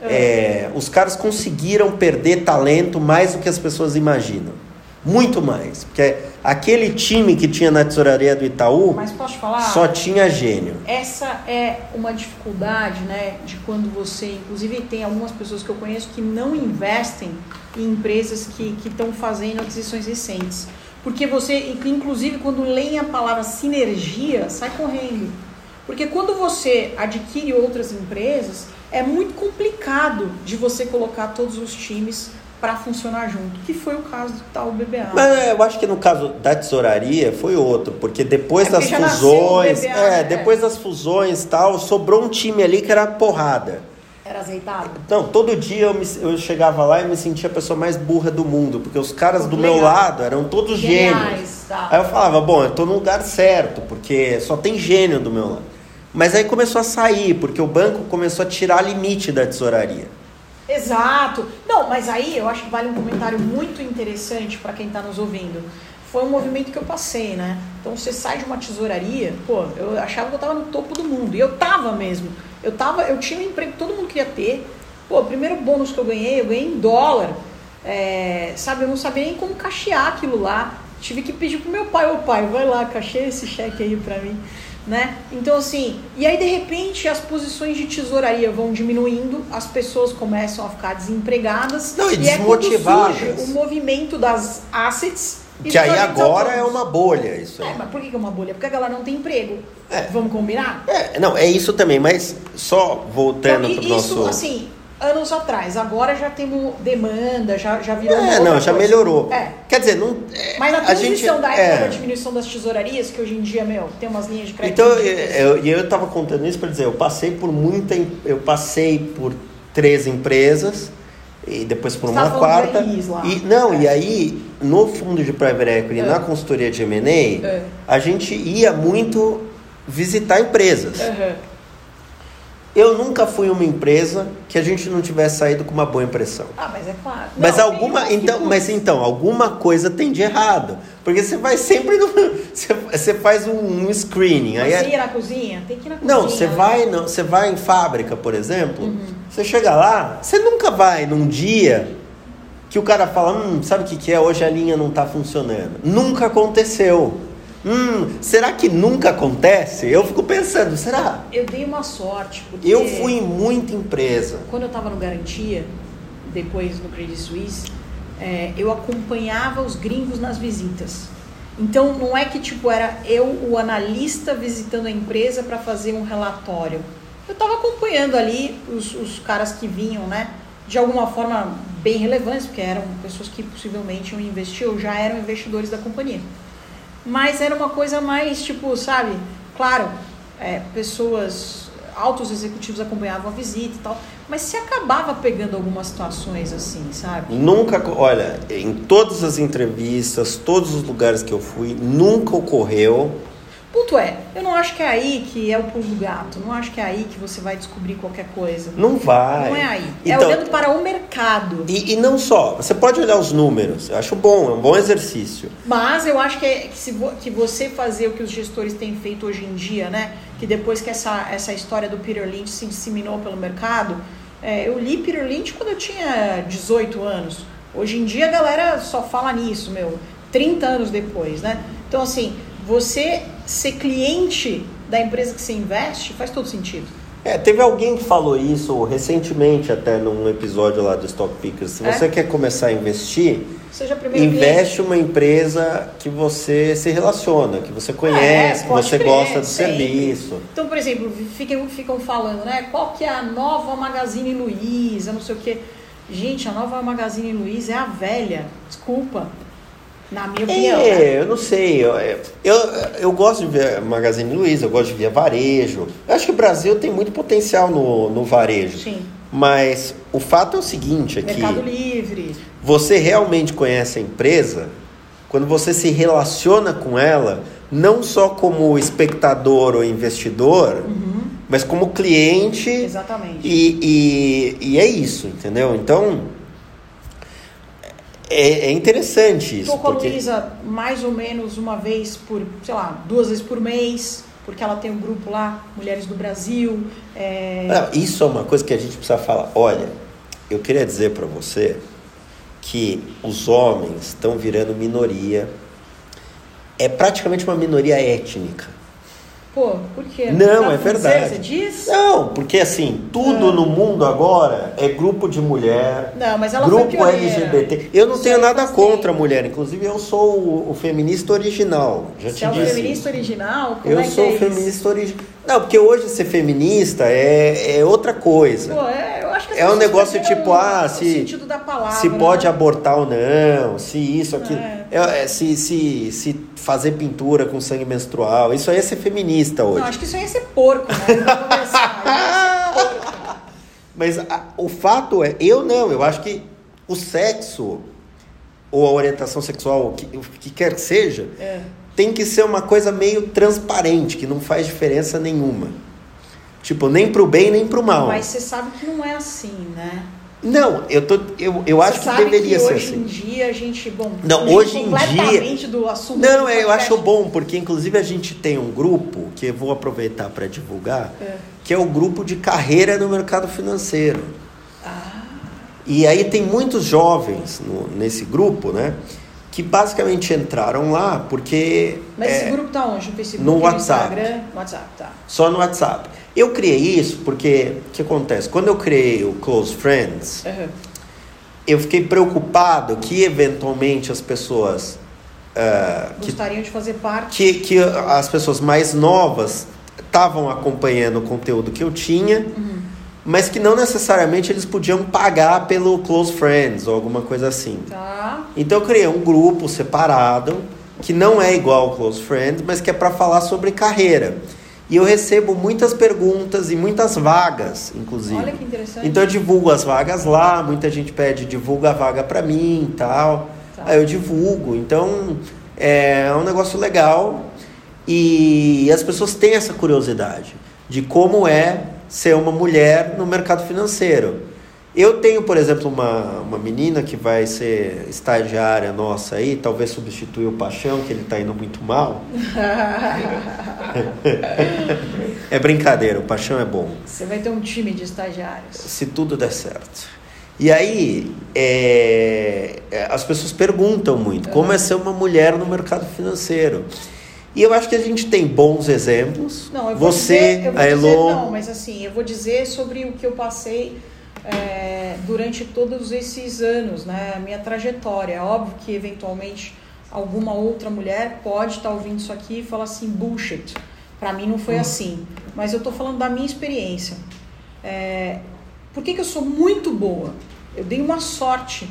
[SPEAKER 1] é, os caras conseguiram perder talento mais do que as pessoas imaginam. Muito mais. Porque aquele time que tinha na tesouraria do Itaú
[SPEAKER 2] falar?
[SPEAKER 1] só tinha gênio.
[SPEAKER 2] Essa é uma dificuldade, né, de quando você, inclusive tem algumas pessoas que eu conheço que não investem em empresas que estão fazendo aquisições recentes. Porque você, inclusive quando leem a palavra sinergia, sai correndo. Porque quando você adquire outras empresas, é muito complicado de você colocar todos os times para funcionar junto, que foi o caso do tal BBA.
[SPEAKER 1] Mas é, eu acho que no caso da tesouraria foi outro, porque depois
[SPEAKER 2] É porque
[SPEAKER 1] das
[SPEAKER 2] o
[SPEAKER 1] fusões,
[SPEAKER 2] BBA,
[SPEAKER 1] é,
[SPEAKER 2] né?
[SPEAKER 1] depois das fusões tal, sobrou um time ali que era porrada.
[SPEAKER 2] Era azeitado?
[SPEAKER 1] Não, todo dia eu, me- eu chegava lá e me sentia a pessoa mais burra do mundo, porque os caras do meu lado eram todos
[SPEAKER 2] Geniais,
[SPEAKER 1] gênios.
[SPEAKER 2] tá.
[SPEAKER 1] Aí eu falava, bom, eu tô no lugar certo, porque só tem gênio do meu lado. Mas aí começou a sair, porque o banco começou a tirar limite da tesouraria.
[SPEAKER 2] Exato. Não, mas aí eu acho que vale um comentário muito interessante para quem está nos ouvindo. Foi um movimento que eu passei, né? Então você sai de uma tesouraria, pô, eu achava que eu tava no topo do mundo. E eu tava mesmo. Eu tava, eu tinha um emprego que todo mundo queria ter. Pô, o primeiro bônus que eu ganhei, eu ganhei em dólar. É, sabe, eu não sabia nem como cachear aquilo lá. Tive que pedir pro meu pai, ô pai, vai lá, cacheia esse cheque aí pra mim. Né? Então assim, e aí de repente as posições de tesouraria vão diminuindo, as pessoas começam a ficar desempregadas
[SPEAKER 1] Não, e
[SPEAKER 2] é
[SPEAKER 1] desmotivadas.
[SPEAKER 2] surge o movimento das assets e
[SPEAKER 1] Que aí agora é uma bolha isso aí.
[SPEAKER 2] É, mas por que é uma bolha? Porque a galera não tem emprego.
[SPEAKER 1] É.
[SPEAKER 2] Vamos combinar?
[SPEAKER 1] É, não, é isso também, mas só voltando
[SPEAKER 2] Então,
[SPEAKER 1] pro
[SPEAKER 2] e-
[SPEAKER 1] nosso.
[SPEAKER 2] Isso, assim, anos atrás. Agora já temos demanda, já, já virou
[SPEAKER 1] É, não, já
[SPEAKER 2] coisa.
[SPEAKER 1] melhorou.
[SPEAKER 2] É.
[SPEAKER 1] Quer dizer, não. é,
[SPEAKER 2] Mas na
[SPEAKER 1] a gente-
[SPEAKER 2] da época
[SPEAKER 1] é.
[SPEAKER 2] da diminuição das tesourarias, que hoje em dia, meu, tem umas linhas de crédito.
[SPEAKER 1] Então,
[SPEAKER 2] ridículas.
[SPEAKER 1] eu, eu, eu tava contando isso para dizer, eu passei por muita. Eu passei por três empresas e depois por
[SPEAKER 2] Você
[SPEAKER 1] uma quarta. E, não,
[SPEAKER 2] É.
[SPEAKER 1] e aí, no fundo de private equity,
[SPEAKER 2] É.
[SPEAKER 1] na consultoria de M&A,
[SPEAKER 2] É.
[SPEAKER 1] a gente ia muito visitar empresas.
[SPEAKER 2] Aham.
[SPEAKER 1] Eu nunca fui uma empresa que a gente não tivesse saído com uma boa impressão.
[SPEAKER 2] Ah, mas é claro.
[SPEAKER 1] Mas
[SPEAKER 2] Não,
[SPEAKER 1] alguma, então, mas então, alguma coisa tem de errado. Porque você vai sempre no, você, você faz um, um screening. Aí
[SPEAKER 2] Você
[SPEAKER 1] é-
[SPEAKER 2] na cozinha? Tem que ir na cozinha.
[SPEAKER 1] não, você
[SPEAKER 2] né?
[SPEAKER 1] vai, não, você vai em fábrica, por exemplo,
[SPEAKER 2] Uhum.
[SPEAKER 1] você chega lá, você nunca vai num dia que o cara fala, hum, sabe o que, que é? Hoje a linha não está funcionando. Nunca aconteceu. Hum, será que nunca acontece? Eu fico pensando, será?
[SPEAKER 2] Eu dei uma sorte, porque...
[SPEAKER 1] Eu fui em muita empresa.
[SPEAKER 2] Quando eu estava no Garantia, depois no Credit Suisse, é, eu acompanhava os gringos nas visitas. Então não é que tipo era eu o analista visitando a empresa para fazer um relatório. Eu estava acompanhando ali os, os caras que vinham, né? De alguma forma bem relevantes, porque eram pessoas que possivelmente iam investir ou já eram investidores da companhia. Mas era uma coisa mais tipo, sabe? Claro, é, pessoas, altos executivos acompanhavam a visita e tal, mas se acabava pegando algumas situações assim, sabe?
[SPEAKER 1] Nunca, olha, em todas as entrevistas, todos os lugares que eu fui, nunca ocorreu.
[SPEAKER 2] Ponto é, eu não acho que é aí que é o pulo do gato, não acho que é aí que você vai descobrir qualquer coisa.
[SPEAKER 1] Não vai.
[SPEAKER 2] Não é aí.
[SPEAKER 1] Então,
[SPEAKER 2] é olhando para o mercado.
[SPEAKER 1] E, e não só, você pode olhar os números, eu acho bom, é um bom exercício.
[SPEAKER 2] Mas eu acho que, é, que, se que você fazer o que os gestores têm feito hoje em dia, né? Que depois que essa, essa história do Peter Lynch se disseminou pelo mercado, é, eu li Peter Lynch quando eu tinha 18 anos. Hoje em dia a galera só fala nisso, meu, 30 anos depois, né? Então, assim, você ser cliente da empresa que você investe faz todo sentido.
[SPEAKER 1] É, teve alguém que falou isso recentemente, até num episódio lá do Stock Pickers. Se
[SPEAKER 2] É?
[SPEAKER 1] você quer começar a investir, investe uma empresa que você se relaciona, que você conhece,
[SPEAKER 2] É,
[SPEAKER 1] que você
[SPEAKER 2] crer,
[SPEAKER 1] gosta do
[SPEAKER 2] sempre.
[SPEAKER 1] serviço.
[SPEAKER 2] Então, por exemplo, ficam, ficam falando, né? Qual que é a nova Magazine Luiza, não sei o quê. Gente, a nova Magazine Luiza é a velha. Desculpa. Na minha opinião. né?
[SPEAKER 1] É, eu não sei. Eu, eu, eu gosto de ver Magazine Luiza, eu gosto de ver varejo. Eu acho que o Brasil tem muito potencial no, no varejo.
[SPEAKER 2] Sim.
[SPEAKER 1] Mas o fato é o seguinte, é que
[SPEAKER 2] Mercado Livre.
[SPEAKER 1] você realmente conhece a empresa quando você se relaciona com ela, não só como espectador ou investidor, mas como cliente.
[SPEAKER 2] Exatamente.
[SPEAKER 1] E, e, e é isso, entendeu? Então, é, é interessante isso.
[SPEAKER 2] Tô com a
[SPEAKER 1] porque...
[SPEAKER 2] Mais ou menos uma vez por, sei lá, duas vezes por mês, porque ela tem um grupo lá, Mulheres do Brasil. É...
[SPEAKER 1] Não, isso é uma coisa que a gente precisa falar. Olha, eu queria dizer para você que os homens estão virando minoria. É praticamente uma minoria étnica.
[SPEAKER 2] Pô, por quê?
[SPEAKER 1] Não,
[SPEAKER 2] Tá
[SPEAKER 1] é verdade.
[SPEAKER 2] Você diz?
[SPEAKER 1] Não, porque assim, tudo
[SPEAKER 2] Ah.
[SPEAKER 1] no mundo agora é grupo de mulher,
[SPEAKER 2] Não, mas ela
[SPEAKER 1] grupo
[SPEAKER 2] foi.
[SPEAKER 1] LGBT. Eu não
[SPEAKER 2] Isso
[SPEAKER 1] tenho nada contra a mulher, inclusive eu sou o, o feminista original. Já
[SPEAKER 2] Você
[SPEAKER 1] te
[SPEAKER 2] é o feminista original? Como
[SPEAKER 1] Eu
[SPEAKER 2] é que
[SPEAKER 1] sou
[SPEAKER 2] é
[SPEAKER 1] feminista original. Não, porque hoje ser feminista é, é outra coisa.
[SPEAKER 2] Pô, é, eu acho que
[SPEAKER 1] É um negócio
[SPEAKER 2] perderam
[SPEAKER 1] tipo, ah,
[SPEAKER 2] o
[SPEAKER 1] se- se pode
[SPEAKER 2] né?
[SPEAKER 1] abortar ou não, se isso, aquilo.
[SPEAKER 2] É.
[SPEAKER 1] É, se, se, se fazer pintura com sangue menstrual. Isso aí é ser feminista hoje.
[SPEAKER 2] Não, acho que isso aí é ser porco, né? É ser porco.
[SPEAKER 1] Mas a- o fato é, eu não, eu acho que o sexo ou a orientação sexual, o que, que quer que seja,
[SPEAKER 2] É.
[SPEAKER 1] tem que ser uma coisa meio transparente, que não faz diferença nenhuma. Tipo, nem pro bem nem pro mal.
[SPEAKER 2] Mas você sabe que não é assim, né?
[SPEAKER 1] Não, eu, tô, eu, eu acho que deveria
[SPEAKER 2] que
[SPEAKER 1] ser
[SPEAKER 2] hoje em
[SPEAKER 1] assim.
[SPEAKER 2] dia a gente, bom,
[SPEAKER 1] Não, hoje em
[SPEAKER 2] completamente do assunto.
[SPEAKER 1] Não,
[SPEAKER 2] do
[SPEAKER 1] é, eu acho bom, porque inclusive a gente tem um grupo, que eu vou aproveitar para divulgar,
[SPEAKER 2] É.
[SPEAKER 1] que é o grupo de carreira no mercado financeiro.
[SPEAKER 2] Ah,
[SPEAKER 1] E aí tem muitos jovens no- nesse grupo, né? Que basicamente entraram lá porque
[SPEAKER 2] mas
[SPEAKER 1] é,
[SPEAKER 2] esse grupo tá onde? No Facebook,
[SPEAKER 1] no
[SPEAKER 2] no
[SPEAKER 1] WhatsApp.
[SPEAKER 2] Instagram? No WhatsApp, tá.
[SPEAKER 1] só no WhatsApp. Eu criei isso porque o que acontece? Quando eu criei o Close Friends,
[SPEAKER 2] Aham.
[SPEAKER 1] eu fiquei preocupado que eventualmente as pessoas que
[SPEAKER 2] Gostariam de fazer parte.
[SPEAKER 1] que, que as pessoas mais novas estavam acompanhando o conteúdo que eu tinha, mas que não necessariamente eles podiam pagar pelo Close Friends ou alguma coisa assim.
[SPEAKER 2] Tá.
[SPEAKER 1] Então eu criei um grupo separado, que não é igual ao Close Friends, mas que é para falar sobre carreira. E eu recebo muitas perguntas e muitas vagas, inclusive.
[SPEAKER 2] Olha que interessante.
[SPEAKER 1] Então eu divulgo as vagas lá, muita gente pede divulga a vaga para mim e tal.
[SPEAKER 2] Tá.
[SPEAKER 1] Aí eu divulgo. Então é um negócio legal e as pessoas têm essa curiosidade de como é ser uma mulher no mercado financeiro. Eu tenho, por exemplo, uma, uma menina que vai ser estagiária nossa aí, talvez substituir o Paixão, que ele está indo muito mal. É brincadeira, o Paixão é bom
[SPEAKER 2] Você vai ter um time de estagiários.
[SPEAKER 1] se tudo der certo. E aí, é, é, as pessoas perguntam muito como é ser uma mulher no mercado financeiro. E eu acho que a gente tem bons exemplos.
[SPEAKER 2] Não, eu vou
[SPEAKER 1] Você,
[SPEAKER 2] dizer, eu vou
[SPEAKER 1] a
[SPEAKER 2] dizer,
[SPEAKER 1] Elo.
[SPEAKER 2] não, mas assim, eu vou dizer sobre o que eu passei é, durante todos esses anos, né? A minha trajetória. É óbvio que eventualmente alguma outra mulher pode estar ouvindo isso aqui e falar assim, bullshit. Pra mim não foi assim. Mas eu tô falando da minha experiência. É, por que, que eu sou muito boa? Eu dei uma sorte.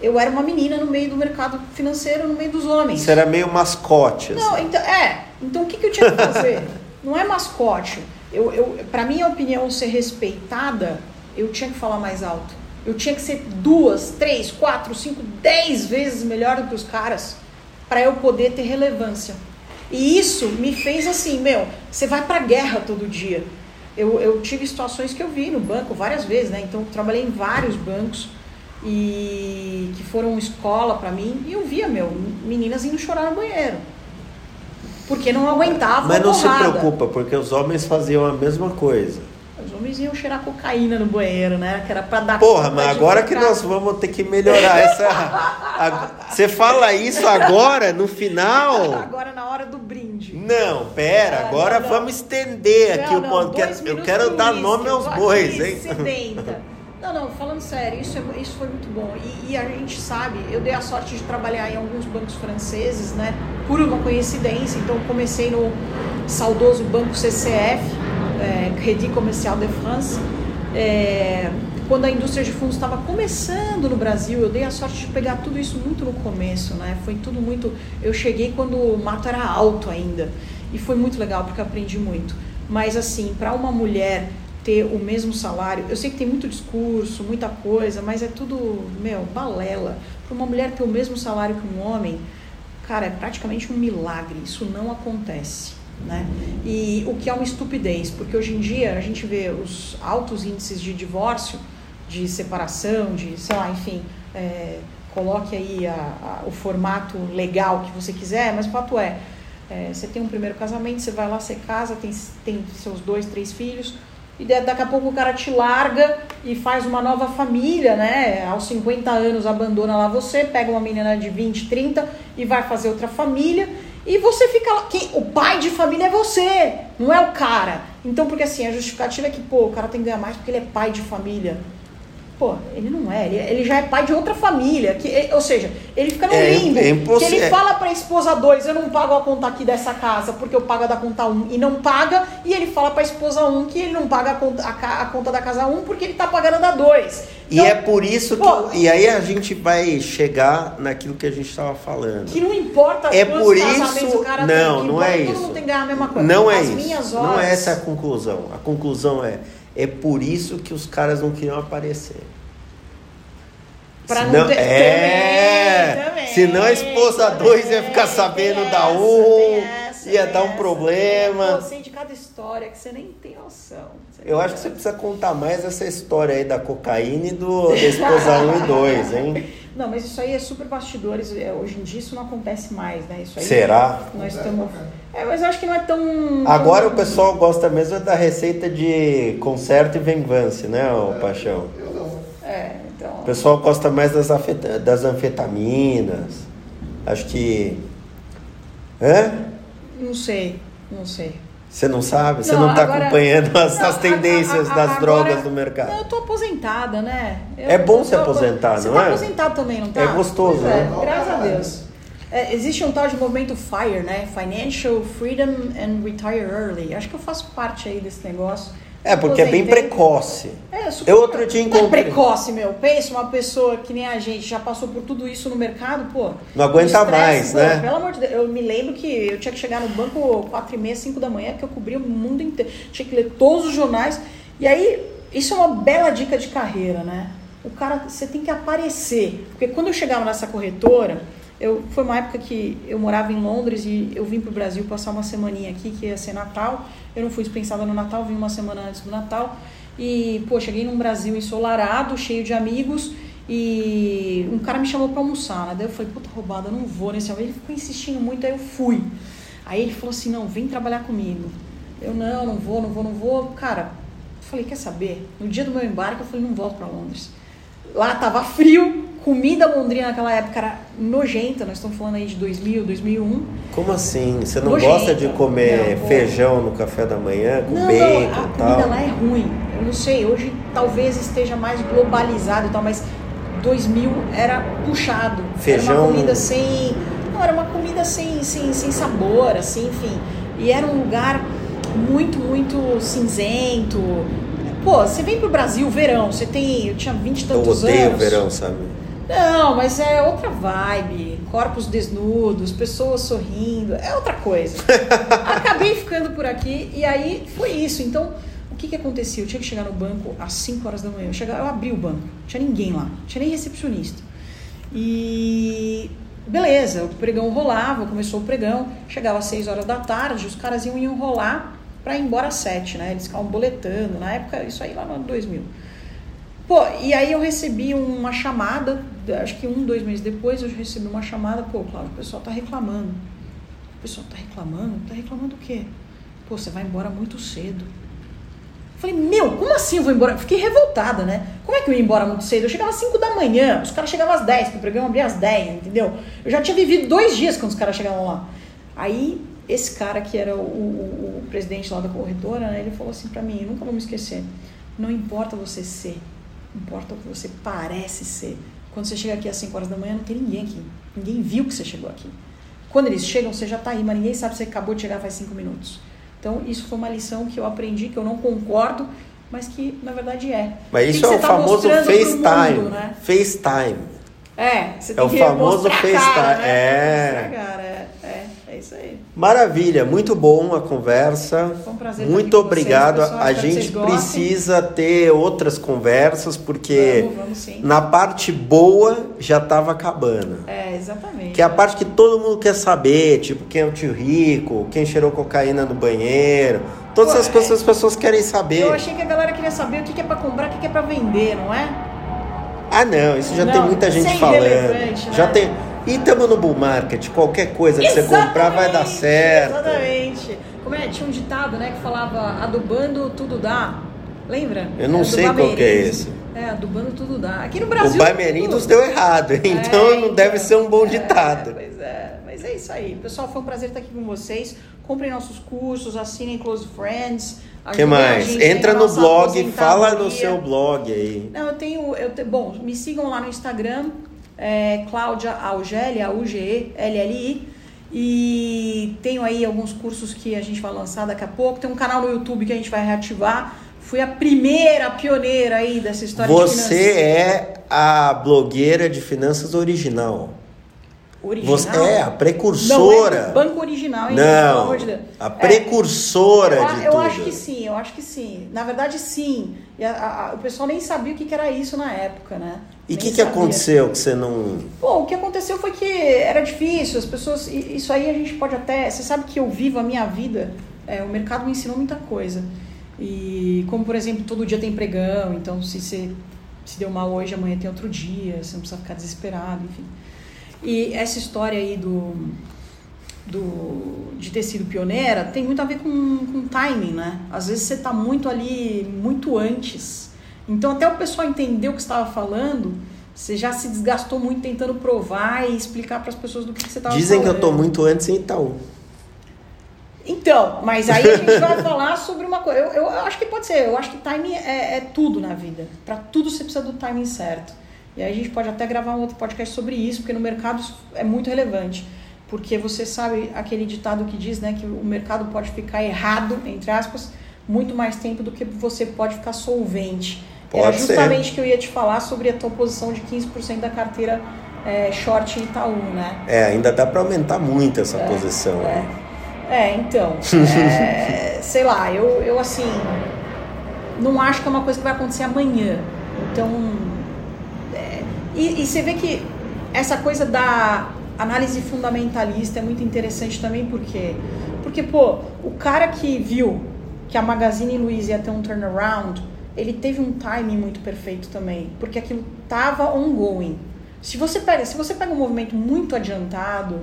[SPEAKER 2] Eu era uma menina no meio do mercado financeiro, no meio dos homens.
[SPEAKER 1] Você era meio mascote.
[SPEAKER 2] Não,
[SPEAKER 1] assim.
[SPEAKER 2] então, é. Então o que, que eu tinha que fazer? Não é mascote. Eu, eu, pra minha opinião ser respeitada, eu tinha que falar mais alto. Eu tinha que ser duas, três, quatro, cinco, dez vezes melhor do que os caras para eu poder ter relevância. E isso me fez assim, meu, você vai pra guerra todo dia. Eu, eu tive situações que eu vi no banco várias vezes, né? Então eu trabalhei em vários bancos e que foram escola pra mim e eu via, meu, meninas indo chorar no banheiro. Porque não aguentavam
[SPEAKER 1] Mas não se preocupa, porque os homens faziam a mesma coisa.
[SPEAKER 2] Os homens iam cheirar cocaína no banheiro, né? Que era pra dar
[SPEAKER 1] Porra, mas agora que nós vamos ter que melhorar essa. Você fala isso agora, no final?
[SPEAKER 2] Agora na hora do brinde.
[SPEAKER 1] Não, pera, agora
[SPEAKER 2] não, não.
[SPEAKER 1] vamos estender aqui
[SPEAKER 2] Não,
[SPEAKER 1] o
[SPEAKER 2] não,
[SPEAKER 1] podcast.
[SPEAKER 2] dois
[SPEAKER 1] Eu
[SPEAKER 2] minutos
[SPEAKER 1] quero dar nome
[SPEAKER 2] eu
[SPEAKER 1] aos bois,
[SPEAKER 2] aqui
[SPEAKER 1] hein?
[SPEAKER 2] Sedenta. Não, não, falando sério, isso, é- isso foi muito bom. E, e a gente sabe, eu dei a sorte de trabalhar em alguns bancos franceses, né? Por uma coincidência. Então, eu comecei no saudoso banco CCF, é, Crédit Commercial de France. É, quando a indústria de fundos estava começando no Brasil, eu dei a sorte de pegar tudo isso muito no começo, né? Foi tudo muito. Eu cheguei quando o mato era alto ainda. E foi muito legal, porque aprendi muito. Mas, assim, para uma mulher ter o mesmo salário, eu sei que tem muito discurso, muita coisa, mas é tudo, meu, balela. Para uma mulher ter o mesmo salário que um homem, cara, é praticamente um milagre. Isso não acontece. Né? E o que é uma estupidez, porque hoje em dia a gente vê os altos índices de divórcio, de separação, de, sei lá, enfim, é, coloque aí a, a, o formato legal que você quiser, mas o fato é, é, você tem um primeiro casamento, você vai lá, você casa, tem, tem seus dois, três filhos, e daqui a pouco o cara te larga e faz uma nova família, né? Aos 50 anos abandona lá você, pega uma menina de 20, 30 e vai fazer outra família. E você fica lá. Quem, o pai de família é você, não é o cara. Então, porque assim, a justificativa é que, pô, o cara tem que ganhar mais porque ele é pai de família. Pô, ele não é, ele, ele já é pai de outra família. Que, ou seja, ele fica no
[SPEAKER 1] É,
[SPEAKER 2] limbo.
[SPEAKER 1] é
[SPEAKER 2] que ele fala pra esposa 2, eu não pago a conta aqui dessa casa porque eu pago a da conta 1 um, e não paga. E ele fala pra esposa 1 um que ele não paga a conta, a, a conta da casa 1 um porque ele tá pagando a da 2.
[SPEAKER 1] E é por isso que.
[SPEAKER 2] pô,
[SPEAKER 1] e aí a gente vai chegar naquilo que a gente estava falando.
[SPEAKER 2] que não importa
[SPEAKER 1] É por isso.
[SPEAKER 2] o cara
[SPEAKER 1] Não,
[SPEAKER 2] tem, que
[SPEAKER 1] não é
[SPEAKER 2] que Todo
[SPEAKER 1] isso.
[SPEAKER 2] mundo tem que ganhar a mesma coisa.
[SPEAKER 1] Não é isso. Não é essa a conclusão. A conclusão é. É por isso que os caras não queriam aparecer.
[SPEAKER 2] Pra não
[SPEAKER 1] Senão-
[SPEAKER 2] ter-
[SPEAKER 1] é,
[SPEAKER 2] também, também,
[SPEAKER 1] senão a esposa
[SPEAKER 2] também,
[SPEAKER 1] 2 ia ficar sabendo da
[SPEAKER 2] essa,
[SPEAKER 1] um,
[SPEAKER 2] tem essa,
[SPEAKER 1] ia dar um
[SPEAKER 2] essa.
[SPEAKER 1] problema.
[SPEAKER 2] Pô, sei de cada história que você nem tem noção.
[SPEAKER 1] Eu acho que você precisa contar mais essa história aí da cocaína e do, da esposa 1 e 2, hein?
[SPEAKER 2] Não, mas isso aí é super bastidores. é, Hoje em dia isso não acontece mais, né? Isso aí
[SPEAKER 1] Será?
[SPEAKER 2] Nós estamos. É, mas eu acho que não é tão.
[SPEAKER 1] Agora o pessoal gosta mesmo é da receita de conserto e vingança, né, ô Paixão?
[SPEAKER 3] Eu não.
[SPEAKER 2] É, então.
[SPEAKER 1] O pessoal gosta mais das, afeta- das anfetaminas. Acho que. Hã?
[SPEAKER 2] Não sei, não sei.
[SPEAKER 1] Você não sabe? Você
[SPEAKER 2] Não,
[SPEAKER 1] não está acompanhando as,
[SPEAKER 2] Não,
[SPEAKER 1] as tendências
[SPEAKER 2] a- a-
[SPEAKER 1] das
[SPEAKER 2] agora-
[SPEAKER 1] drogas do
[SPEAKER 2] Não,
[SPEAKER 1] mercado?
[SPEAKER 2] eu tô aposentada, né? Eu-
[SPEAKER 1] É bom se aposentar,
[SPEAKER 2] Você
[SPEAKER 1] não
[SPEAKER 2] tá
[SPEAKER 1] é?
[SPEAKER 2] aposentado também, não tá?
[SPEAKER 1] É gostoso,
[SPEAKER 2] Pois é,
[SPEAKER 1] né?
[SPEAKER 2] graças a Deus. É, existe um tal de movimento FIRE, né? Financial Freedom and Retire Early. Acho que eu faço parte aí desse negócio.
[SPEAKER 1] É, porque é bem precoce.
[SPEAKER 2] É, super
[SPEAKER 1] Eu outro dia
[SPEAKER 2] é
[SPEAKER 1] encontrei-
[SPEAKER 2] precoce, meu. Pensa, uma pessoa que nem a gente já passou por tudo isso no mercado, pô.
[SPEAKER 1] Não aguenta mais,
[SPEAKER 2] pô,
[SPEAKER 1] né?
[SPEAKER 2] Pelo amor de Deus, eu me lembro que eu tinha que chegar no banco 4 e meia, 5 da manhã, que eu cobria o mundo inteiro. Tinha que ler todos os jornais. E aí, isso é uma bela dica de carreira, né? O cara, você tem que aparecer. Porque quando eu chegava nessa corretora, eu, foi uma época que eu morava em Londres e eu vim pro Brasil passar uma semaninha aqui, que ia ser Natal. Eu não fui dispensada no Natal, vim uma semana antes do Natal. E, pô, cheguei num Brasil ensolarado, cheio de amigos. E um cara me chamou pra almoçar, né? Daí eu falei, puta roubada, eu não vou nesse almoço. Ele ficou insistindo muito, aí eu fui. Aí ele falou assim, não, vem trabalhar comigo. Eu, não, não vou, não vou, não vou. Cara, eu falei, quer saber? No dia do meu embarque, eu falei, não volto pra Londres. Lá tava frio, comida londrina naquela época era nojenta, nós estamos falando aí de 2000, 2001.
[SPEAKER 1] Como assim? Você não
[SPEAKER 2] Nojenta.
[SPEAKER 1] gosta de comer
[SPEAKER 2] Não,
[SPEAKER 1] feijão no café da manhã com
[SPEAKER 2] Não,
[SPEAKER 1] bacon
[SPEAKER 2] não, a
[SPEAKER 1] e
[SPEAKER 2] comida
[SPEAKER 1] tal?
[SPEAKER 2] lá é ruim. Eu não sei, hoje talvez esteja mais globalizado e tal, mas 2000 era puxado. Era
[SPEAKER 1] Feijão-
[SPEAKER 2] uma comida sem. Não, era uma comida sem, sem, sem sabor, assim, enfim. E era um lugar muito, muito cinzento. Pô, você vem pro Brasil, verão, você tem. Eu tinha 20 e
[SPEAKER 1] Eu
[SPEAKER 2] tantos
[SPEAKER 1] odeio
[SPEAKER 2] anos.
[SPEAKER 1] verão, sabe?
[SPEAKER 2] Não, mas é outra vibe. Corpos desnudos, pessoas sorrindo, é outra coisa. Acabei ficando por aqui e aí foi isso. Então, o que que acontecia? Eu tinha que chegar no banco às 5 horas da manhã. Eu, chegava, eu abri o banco, não tinha ninguém lá, não tinha nem recepcionista. E beleza, o pregão rolava, começou o pregão, chegava às 6 horas da tarde, os caras iam enrolar para ir embora às 7, né? Eles ficavam boletando, na época, isso aí lá no ano 2000. Pô, e aí eu recebi uma chamada, acho que um, dois meses depois eu recebi uma chamada, pô, Cláudio, o pessoal tá reclamando. O pessoal tá reclamando? Tá reclamando o quê? Pô, você vai embora muito cedo. Falei, meu, como assim eu vou embora? Fiquei revoltada, né? Como é que eu ia embora muito cedo? Eu chegava às 5 da manhã, os caras chegavam às 10, porque o programa abria às 10, entendeu? Eu já tinha vivido dois dias quando os caras chegavam lá. Aí, esse cara que era o, o- o presidente lá da corretora, né, ele falou assim pra mim, nunca vou me esquecer, não importa você ser, importa o que você parece ser. Quando você chega aqui às 5 horas da manhã, não tem ninguém aqui. Ninguém viu que você chegou aqui. Quando eles chegam, você já tá aí, mas ninguém sabe que você acabou de chegar faz 5 minutos. Então, isso foi uma lição que eu aprendi, que eu não concordo, mas que na verdade é.
[SPEAKER 1] Mas
[SPEAKER 2] O que
[SPEAKER 1] isso
[SPEAKER 2] que
[SPEAKER 1] é o
[SPEAKER 2] tá
[SPEAKER 1] famoso FaceTime.
[SPEAKER 2] né?
[SPEAKER 1] FaceTime.
[SPEAKER 2] É, você
[SPEAKER 1] É
[SPEAKER 2] tem
[SPEAKER 1] o
[SPEAKER 2] que
[SPEAKER 1] famoso
[SPEAKER 2] mostrar a
[SPEAKER 1] FaceTime,
[SPEAKER 2] né?
[SPEAKER 1] é.
[SPEAKER 2] Mostrar a cara, é, é, é isso aí.
[SPEAKER 1] Maravilha, muito bom a conversa.
[SPEAKER 2] Foi um prazer
[SPEAKER 1] Muito
[SPEAKER 2] vocês,
[SPEAKER 1] obrigado.
[SPEAKER 2] pessoal.
[SPEAKER 1] a gente
[SPEAKER 2] vocês
[SPEAKER 1] precisa ter outras conversas porque
[SPEAKER 2] Vamos, vamos
[SPEAKER 1] na parte boa já estava acabando.
[SPEAKER 2] É, exatamente.
[SPEAKER 1] Que é a parte que todo mundo quer saber, tipo, quem é o tio rico, quem cheirou cocaína no banheiro. Todas
[SPEAKER 2] Pô,
[SPEAKER 1] essas coisas
[SPEAKER 2] é.
[SPEAKER 1] as pessoas querem saber.
[SPEAKER 2] Eu achei que a galera queria saber o que é pra comprar, o que é pra vender, não é?
[SPEAKER 1] Ah, não, isso já
[SPEAKER 2] Não,
[SPEAKER 1] tem muita gente
[SPEAKER 2] é
[SPEAKER 1] falando.
[SPEAKER 2] irrelevante,
[SPEAKER 1] Já
[SPEAKER 2] né?
[SPEAKER 1] tem. E estamos no bull market, qualquer coisa que você comprar vai dar
[SPEAKER 2] Exatamente,
[SPEAKER 1] certo.
[SPEAKER 2] Exatamente. Como é? Tinha um ditado, né, que falava adubando tudo dá. Lembra?
[SPEAKER 1] Eu não
[SPEAKER 2] do
[SPEAKER 1] sei qual que é esse.
[SPEAKER 2] É, adubando tudo dá. Aqui no
[SPEAKER 1] O
[SPEAKER 2] Brasil.
[SPEAKER 1] Baimerindos
[SPEAKER 2] tudo-
[SPEAKER 1] deu errado, então
[SPEAKER 2] É,
[SPEAKER 1] não deve ser um bom
[SPEAKER 2] é,
[SPEAKER 1] ditado.
[SPEAKER 2] Pois é, mas é isso aí. Pessoal, foi um prazer estar aqui com vocês. Comprem nossos cursos, assinem Close Friends.
[SPEAKER 1] O que mais? Entra no blog, fala no seu blog aí.
[SPEAKER 2] Não, eu tenho. Eu te- bom, me sigam lá no Instagram, é, Cláudia Augeli, A-U-G-E-L-L-I. E tenho aí alguns cursos que a gente vai lançar daqui a pouco. Tem um canal no YouTube que a gente vai reativar. Fui a primeira, a pioneira aí dessa história de
[SPEAKER 1] Você é a blogueira de finanças original.
[SPEAKER 2] Original?
[SPEAKER 1] Você é a
[SPEAKER 2] Não é
[SPEAKER 1] precursora.
[SPEAKER 2] banco original, hein?
[SPEAKER 1] Não, a
[SPEAKER 2] É.
[SPEAKER 1] precursora
[SPEAKER 2] Eu,
[SPEAKER 1] de
[SPEAKER 2] eu
[SPEAKER 1] tudo.
[SPEAKER 2] acho que sim, eu acho que sim. Na verdade, sim. A- a- o pessoal nem sabia o que, que era isso na época, né?
[SPEAKER 1] E o que, que aconteceu que você não.
[SPEAKER 2] Bom, o que aconteceu foi que era difícil, as pessoas. Isso aí a gente pode até. Você sabe que eu vivo a minha vida, é, o mercado me ensinou muita coisa. E como, por exemplo, todo dia tem pregão, então se você se deu mal hoje, amanhã tem outro dia, você não precisa ficar desesperado, enfim. E essa história aí do, do de ter sido pioneira tem muito a ver com, com timing, né? Às vezes você está muito ali, muito antes. Então até o pessoal entender o que você estava falando, você já se desgastou muito tentando provar e explicar para as pessoas do que, que você estava falando.
[SPEAKER 1] Dizem que eu tô muito antes em Itaú.
[SPEAKER 2] Então, mas aí a gente vai falar sobre uma coisa. Eu, eu acho que pode ser. Eu acho que timing é, é tudo na vida. Para tudo você precisa do timing certo. E aí a gente pode até gravar um outro podcast sobre isso, porque no mercado isso é muito relevante. Porque você sabe aquele ditado que diz né, que o mercado pode ficar errado, entre aspas, muito mais tempo do que você pode ficar solvente. Era
[SPEAKER 1] Pode ser.
[SPEAKER 2] justamente que eu ia te falar sobre a tua posição de 15% da carteira é, short em Itaú, né?
[SPEAKER 1] É, ainda dá pra aumentar muito essa posição.
[SPEAKER 2] É, é então, é, sei lá, eu, eu assim, não acho que é uma coisa que vai acontecer amanhã. Então, é, e, e você vê que essa coisa da análise fundamentalista é muito interessante também, por quê? Porque, pô, o cara que viu que a Magazine Luiza ia ter um turnaround, ele teve um timing muito perfeito também, porque aquilo tava ongoing. Se você pega, se você pega um movimento muito adiantado,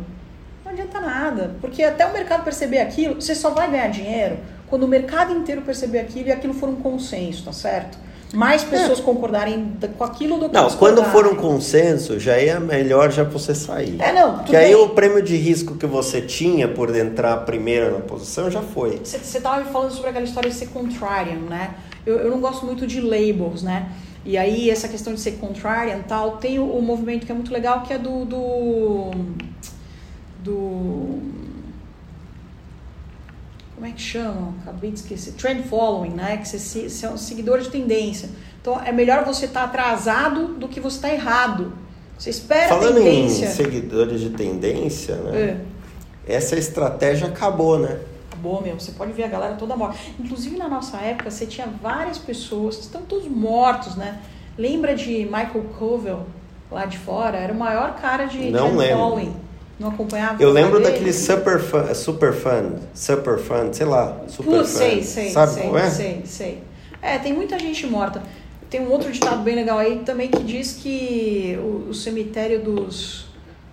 [SPEAKER 2] não adianta nada, porque até o mercado perceber aquilo, você só vai ganhar dinheiro quando o mercado inteiro perceber aquilo e aquilo for um consenso, tá certo? Mais pessoas concordarem da- com aquilo do que
[SPEAKER 1] É. Não, quando for um consenso, já é melhor já você sair.
[SPEAKER 2] É, não,
[SPEAKER 1] Porque aí o prêmio de risco que você tinha por entrar primeiro na posição já foi.
[SPEAKER 2] Você estava me falando sobre aquela história de ser contrarian, né? Eu, eu não gosto muito de labels, né? E aí, essa questão de ser contrarian e tal, tem o, o movimento que é muito legal, que é do. do. do como é que chama? Acabei de esquecer. Trend following, né? Que você, é um seguidor de tendência. Então, é melhor você estar atrasado do que você estar errado. Você espera
[SPEAKER 1] Falando
[SPEAKER 2] a
[SPEAKER 1] em
[SPEAKER 2] tendência.
[SPEAKER 1] seguidores de tendência, né?
[SPEAKER 2] É.
[SPEAKER 1] Essa estratégia acabou, né?
[SPEAKER 2] Acabou, meu. Você pode ver a galera toda morta. Inclusive, na nossa época, você tinha várias pessoas que estão todos mortos, né? Lembra de Michael Covell, lá de fora? Era o maior cara de
[SPEAKER 1] Não
[SPEAKER 2] trend following. Não acompanhava
[SPEAKER 1] Eu lembro
[SPEAKER 2] dele?
[SPEAKER 1] daquele super super fund, super fund, sei lá, super
[SPEAKER 2] sei, sei,
[SPEAKER 1] Sabe
[SPEAKER 2] sei,
[SPEAKER 1] qual é?
[SPEAKER 2] sei, sei. É, tem muita gente morta. Tem um outro ditado bem legal aí também que diz que o, o cemitério dos,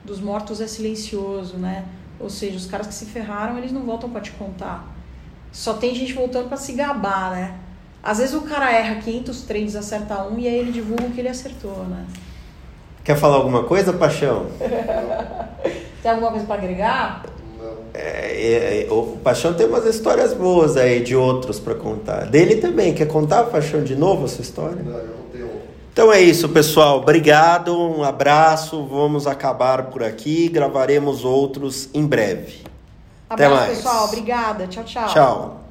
[SPEAKER 2] dos mortos é silencioso, né? Ou seja, os caras que se ferraram, eles não voltam pra te contar. Só tem gente voltando pra se gabar, né? Às vezes o cara erra 500 trades, acerta um e aí ele divulga o que ele acertou, né?
[SPEAKER 1] Quer falar alguma coisa, Paixão?
[SPEAKER 2] Tem alguma coisa pra agregar?
[SPEAKER 1] É, é, o Paixão tem umas histórias boas aí de outros pra contar. Dele também. Quer contar, Paixão, de novo a sua história?
[SPEAKER 3] Não, eu não tenho.
[SPEAKER 1] Então é isso, pessoal. Obrigado, um abraço. Vamos acabar por aqui. Gravaremos outros em breve. Até
[SPEAKER 2] Abraço,
[SPEAKER 1] mais.
[SPEAKER 2] pessoal. Obrigada. Tchau, tchau.
[SPEAKER 1] Tchau.